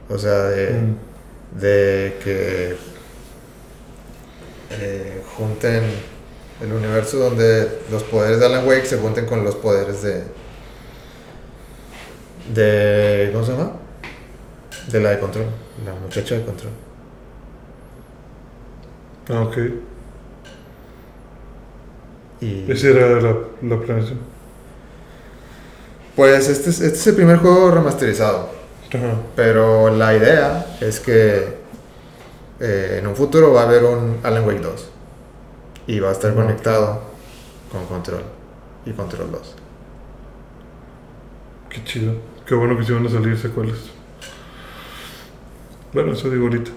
O sea, de, Mm. de que eh, junten el universo donde los poderes de Alan Wake se junten con los poderes de... de ¿Cómo se llama? De la de Control. La muchacha de Control. Ah, ok. Y... Esa era la, la planeación. Pues este es, este es el primer juego remasterizado, Ajá. pero la idea es que eh, en un futuro va a haber un Alan Wake 2 y va a estar conectado con Control y Control 2. Qué chido. Qué bueno que se van a salir secuelas. Bueno, eso digo ahorita.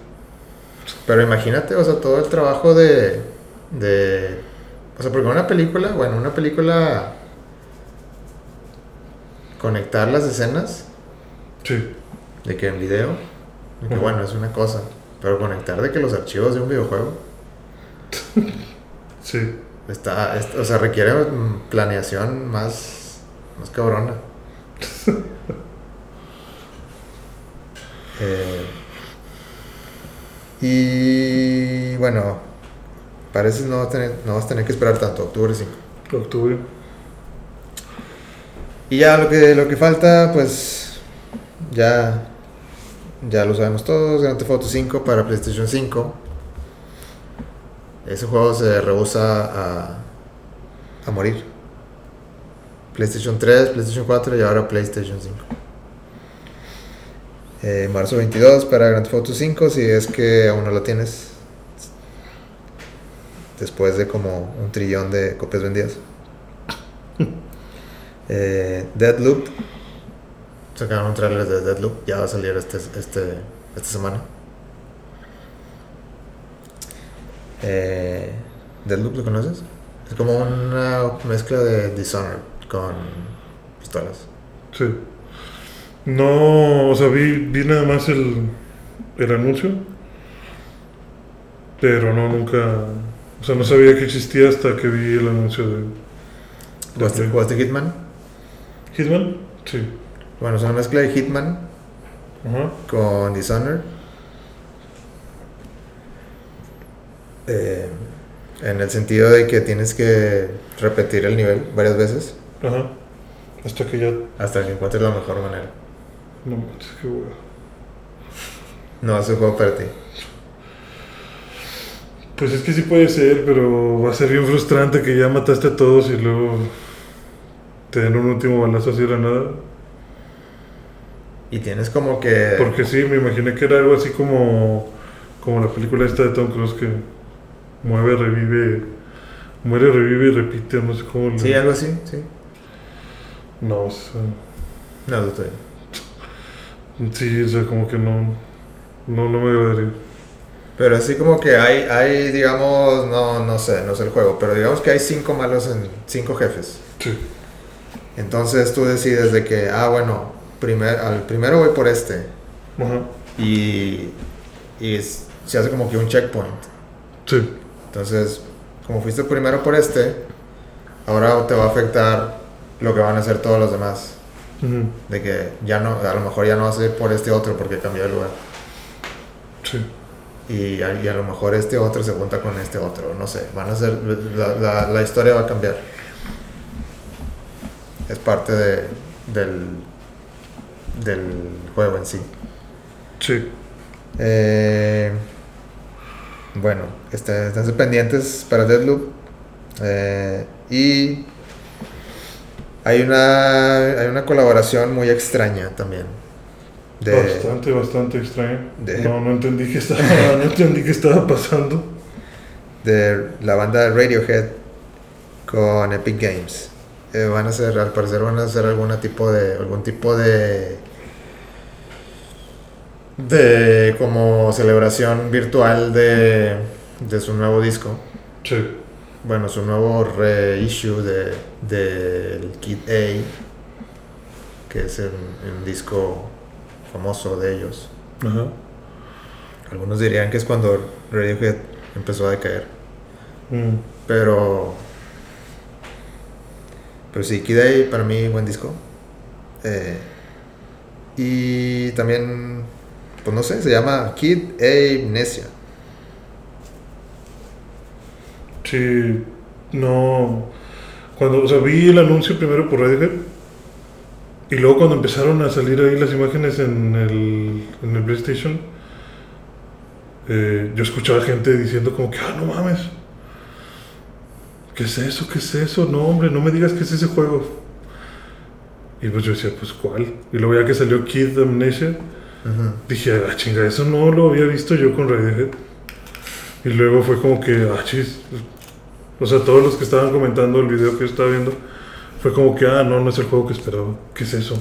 Pero imagínate, o sea, todo el trabajo de, de... O sea, porque una película, bueno, una película... Conectar las escenas Sí. de que en video, de que bueno, es una cosa, pero conectar de que los archivos de un videojuego Sí. Está, es- o sea, requiere mm, planeación más, más cabrona. Eh, y bueno, parece no vas, a tener, no vas a tener que esperar tanto, octubre 5. Octubre. Y ya lo que, lo que falta, pues ya, ya lo sabemos todos, Grand Theft Auto 5 para PlayStation 5. Ese juego se rehúsa a, a morir. PlayStation 3, PlayStation 4 y ahora PlayStation 5. Eh, marzo 22 para Grand Theft Auto 5 si es que aún no lo tienes. Después de como un trillón de copias vendidas. Eh, Deadloop. Sacaron un trailer de Deadloop. Ya va a salir este, este, esta semana. Eh, ¿Deadloop lo conoces? Es como una mezcla de Dishonored con pistolas. Sí. No, o sea, vi, vi nada más el, el anuncio. Pero no, nunca. O sea, no sabía que existía hasta que vi el anuncio de. ¿Jugaste, Hitman? Hitman. Sí. Bueno, es una mezcla de Hitman Ajá. con Dishonored. Eh, en el sentido de que tienes que repetir el nivel varias veces Ajá. Hasta que ya. hasta que encuentres la mejor manera. No manches, qué hueva. No es un juego para ti. Pues es que sí puede ser, pero va a ser bien frustrante que ya mataste a todos y luego te den un último balazo así de la nada. Y tienes como que... Porque sí, me imaginé que era algo así como, como la película esta de Tom Cruise que mueve, revive, muere, revive y repite, no sé cómo. le- Sí, algo así, sí. No, o sea, No, no estoy. sí, o sea, como que no, no, no me agradaría. Pero así como que hay, hay, digamos, no, no sé, no sé el juego, pero digamos que hay cinco malos en cinco jefes. Sí, Entonces tú decides de que, ah, bueno, primer, al primero voy por este. ajá, Y, y se hace como que un checkpoint. sí, Entonces, como fuiste primero por este, ahora te va a afectar lo que van a hacer todos los demás. De que ya no, a lo mejor ya no vas a ir por este otro porque cambió de lugar. Sí. Y a, y a lo mejor este otro se junta con este otro, no sé. Van a ser, la, la- la historia va a cambiar. Es parte de, del, del juego en sí. Sí. Eh, bueno, este, estén pendientes para Deadloop. Eh, y hay una, hay una colaboración muy extraña también. De, Bastante, bastante extraño. de- No, no entendí qué estaba, no entendí qué estaba pasando. de la banda Radiohead con Epic Games. Eh, van a hacer, al parecer van a hacer algún tipo de, algún tipo de, de como celebración virtual de, de su nuevo disco. Sí. Bueno, su nuevo reissue de del Kid A, que es el, un disco famoso de ellos. Ajá. Algunos dirían que es cuando Radiohead empezó a decaer. Mm. Pero. Pero sí, Kid A para mí buen disco. Eh, y también, pues no sé, se llama Kid A Amnesia. Sí, no. Cuando, o sea, vi el anuncio primero por Radiohead y luego cuando empezaron a salir ahí las imágenes en el, en el PlayStation, eh, yo escuchaba gente diciendo como que, ah, no mames. ¿Qué es eso? ¿Qué es eso? No, hombre, no me digas que es ese juego. Y pues yo decía, pues ¿cuál? Y luego ya que salió Kid Amnesia. Dije, ah, chinga, eso no lo había visto yo con Radiohead. Y luego fue como que, ah, chis. O sea, todos los que estaban comentando el video que yo estaba viendo, fue como que, ah, no, no es el juego que esperaba. ¿Qué es eso?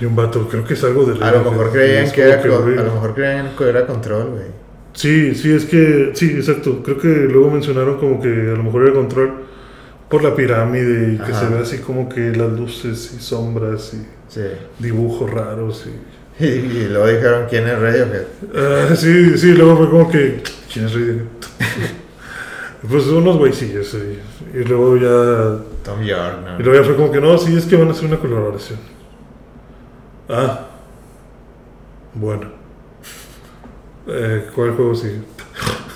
Y un vato, creo que es algo de A lo Radiohead". mejor creían que era, a lo mejor creían que era control, güey. Sí, sí, es que, sí, exacto. Creo que luego mencionaron como que a lo mejor era control por la pirámide y que Ajá. se ve así como que las luces y sombras y Sí. dibujos raros y... Y, y luego dijeron quién es Radiohead. Ah, sí, sí, luego fue como que. ¿Quién es Radiohead? pues unos güeycillos. sí. Y luego ya. Tom York, ¿no? Y luego ya fue como que no, sí, es que van a hacer una colaboración. Ah. Bueno. Eh, ¿Cuál juego sigue?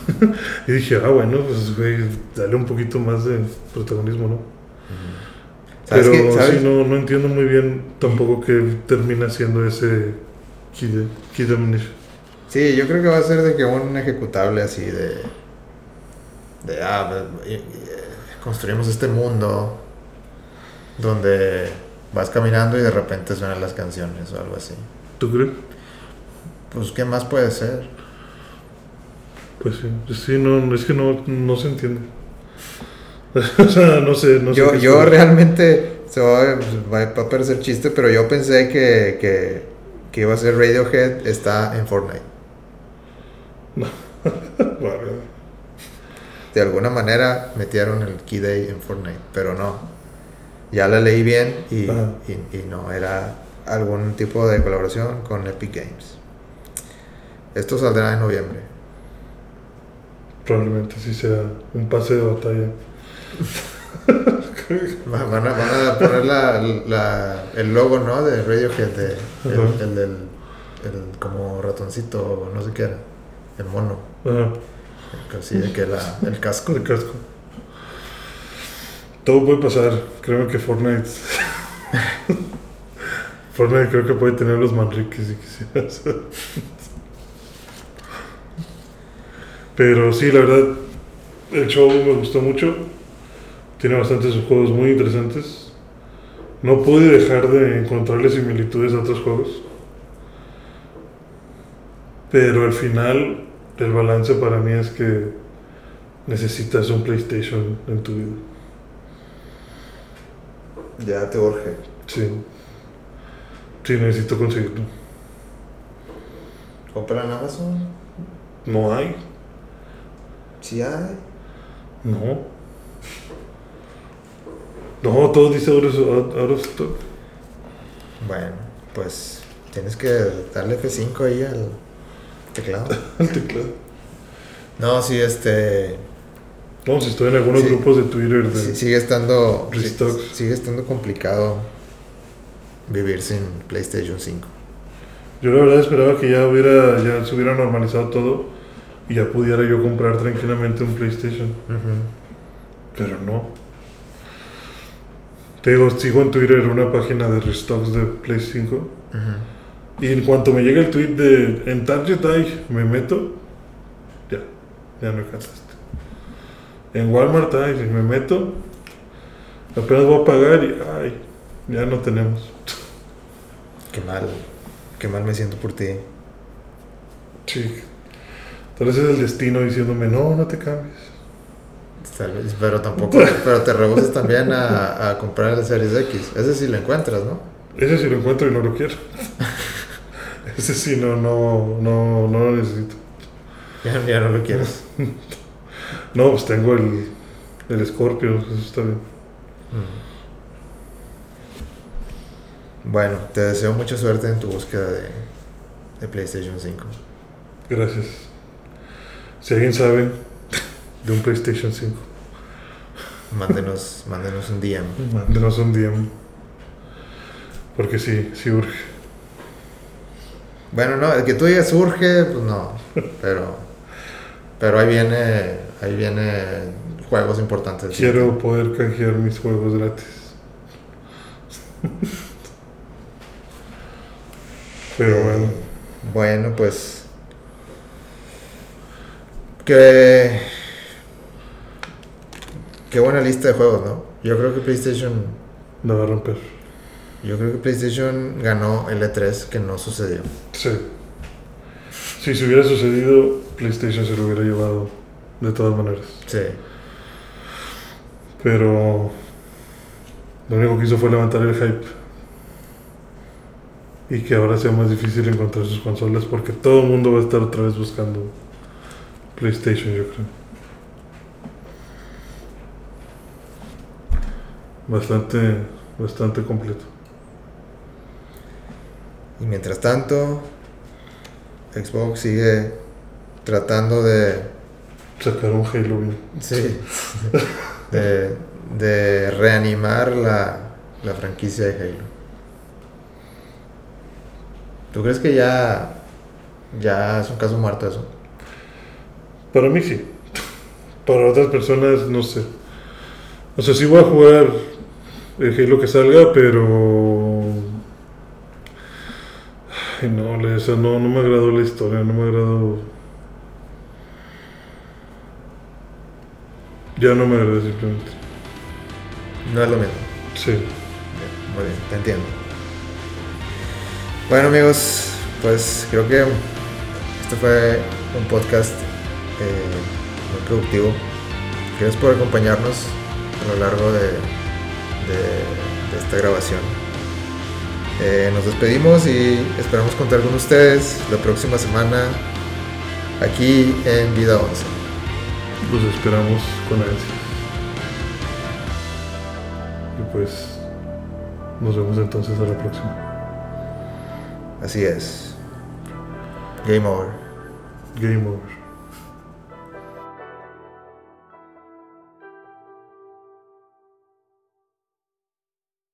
y dije, ah, bueno, pues güey, dale un poquito más de protagonismo, ¿no? ¿Sabes Pero qué? ¿Sabes? sí, no, no entiendo muy bien tampoco qué termina siendo ese Kid, Kid. Sí, yo creo que va a ser de que un ejecutable así de. De. Ah, eh, construimos este mundo donde vas caminando y de repente suenan las canciones o algo así. ¿Tú crees? Pues, ¿qué más puede ser? Pues sí, pues sí, no, no, es que no, no se entiende. o sea, no sé, no sé. yo qué yo realmente. Se va, va a parecer chiste, pero yo pensé que, que, que iba a ser Radiohead está en Fortnite. Bueno, De alguna manera metieron el Key Day en Fortnite, pero no. Ya la leí bien y, y- y no, era algún tipo de colaboración con Epic Games. Esto saldrá en noviembre. Probablemente sí sea un pase de batalla. Va- Van a, van a poner la, la- el logo, ¿no? De Radiohead, de, el, el del el como ratoncito, no sé qué era, el mono, Ajá, así de que la, el casco. de casco. Todo puede pasar. Creo que Fortnite. Fortnite creo que puede tener los manriques si quisieras. Pero sí, la verdad, el show me gustó mucho. Tiene bastantes juegos muy interesantes. No pude dejar de encontrarle similitudes a otros juegos. Pero al final, el balance para mí es que necesitas un PlayStation en tu vida. Ya te urge. Sí. Sí, necesito conseguirlo. ¿Compra en Amazon? No hay. Sí hay. No. No, todo dice out of, out- out of stock. Bueno, pues tienes que darle F5 ahí al teclado. El teclado. No, sí, este. No, si estoy en algunos Sí. grupos de Twitter de... sí- sigue estando. sí- Restocks. sigue estando complicado vivir sin PlayStation 5. Yo la verdad esperaba que ya hubiera, ya se hubiera normalizado todo y ya pudiera yo comprar tranquilamente un PlayStation. Pero no. Te digo, sigo en Twitter una página de restocks de Play 5. Ujú. Y en cuanto me llega el tweet de en Target hay, me meto, ya, ya me cansaste. En Walmart hay, me meto, apenas voy a pagar y ay, ya no tenemos. Qué mal, qué mal me siento por ti. Sí. Tal vez es el destino diciéndome, no, no te cambies. Tal vez, pero tampoco, pero te rehusas también a, a comprar el Series X. Ese sí lo encuentras, ¿no? Ese sí lo encuentro y no lo quiero. Ese sí no, no, no, no lo necesito. Ya, ya no lo quieres. No, pues tengo el, el Scorpio, eso está bien. Bueno, te deseo mucha suerte en tu búsqueda de, de PlayStation 5. Gracias. Si alguien sabe de un PlayStation 5, Mándenos, mándenos un DM. mándenos un DM. Porque sí, sí urge. Bueno, no, el que tú digas surge, pues no. Pero, pero ahí viene, ahí viene juegos importantes. Quiero poder canjear mis juegos gratis. Pero bueno, Bueno, pues. Qué. Qué buena lista de juegos, ¿no? Yo creo que PlayStation. la va a romper. Yo creo que PlayStation ganó el E3 que no sucedió. Sí. Si se hubiera sucedido, PlayStation se lo hubiera llevado de todas maneras. Sí. Pero lo único que hizo fue levantar el hype. Y que ahora sea más difícil encontrar sus consolas porque todo el mundo va a estar otra vez buscando PlayStation, yo creo. Bastante, bastante completo. Y mientras tanto, Xbox sigue tratando de. Sacar un Halo bien. Sí. De, de reanimar la, la franquicia de Halo. ¿Tú crees que ya. Ya es un caso muerto eso? Para mí sí. Para otras personas no sé. O sea, sí voy a jugar el Halo que salga, pero... Ay, no, o sea, no, no me agradó la historia, no me agradó... Ya no me agradó simplemente. No es lo mismo. Sí. Muy bien, te entiendo. Bueno amigos, pues creo que este fue un podcast muy productivo. Gracias por acompañarnos a lo largo de, de- de esta grabación. Eh, nos despedimos y esperamos contar con ustedes la próxima semana aquí en Vida 11. Los esperamos con ansias. Y pues... Nos vemos entonces a la próxima. Así es. Game over. Game over.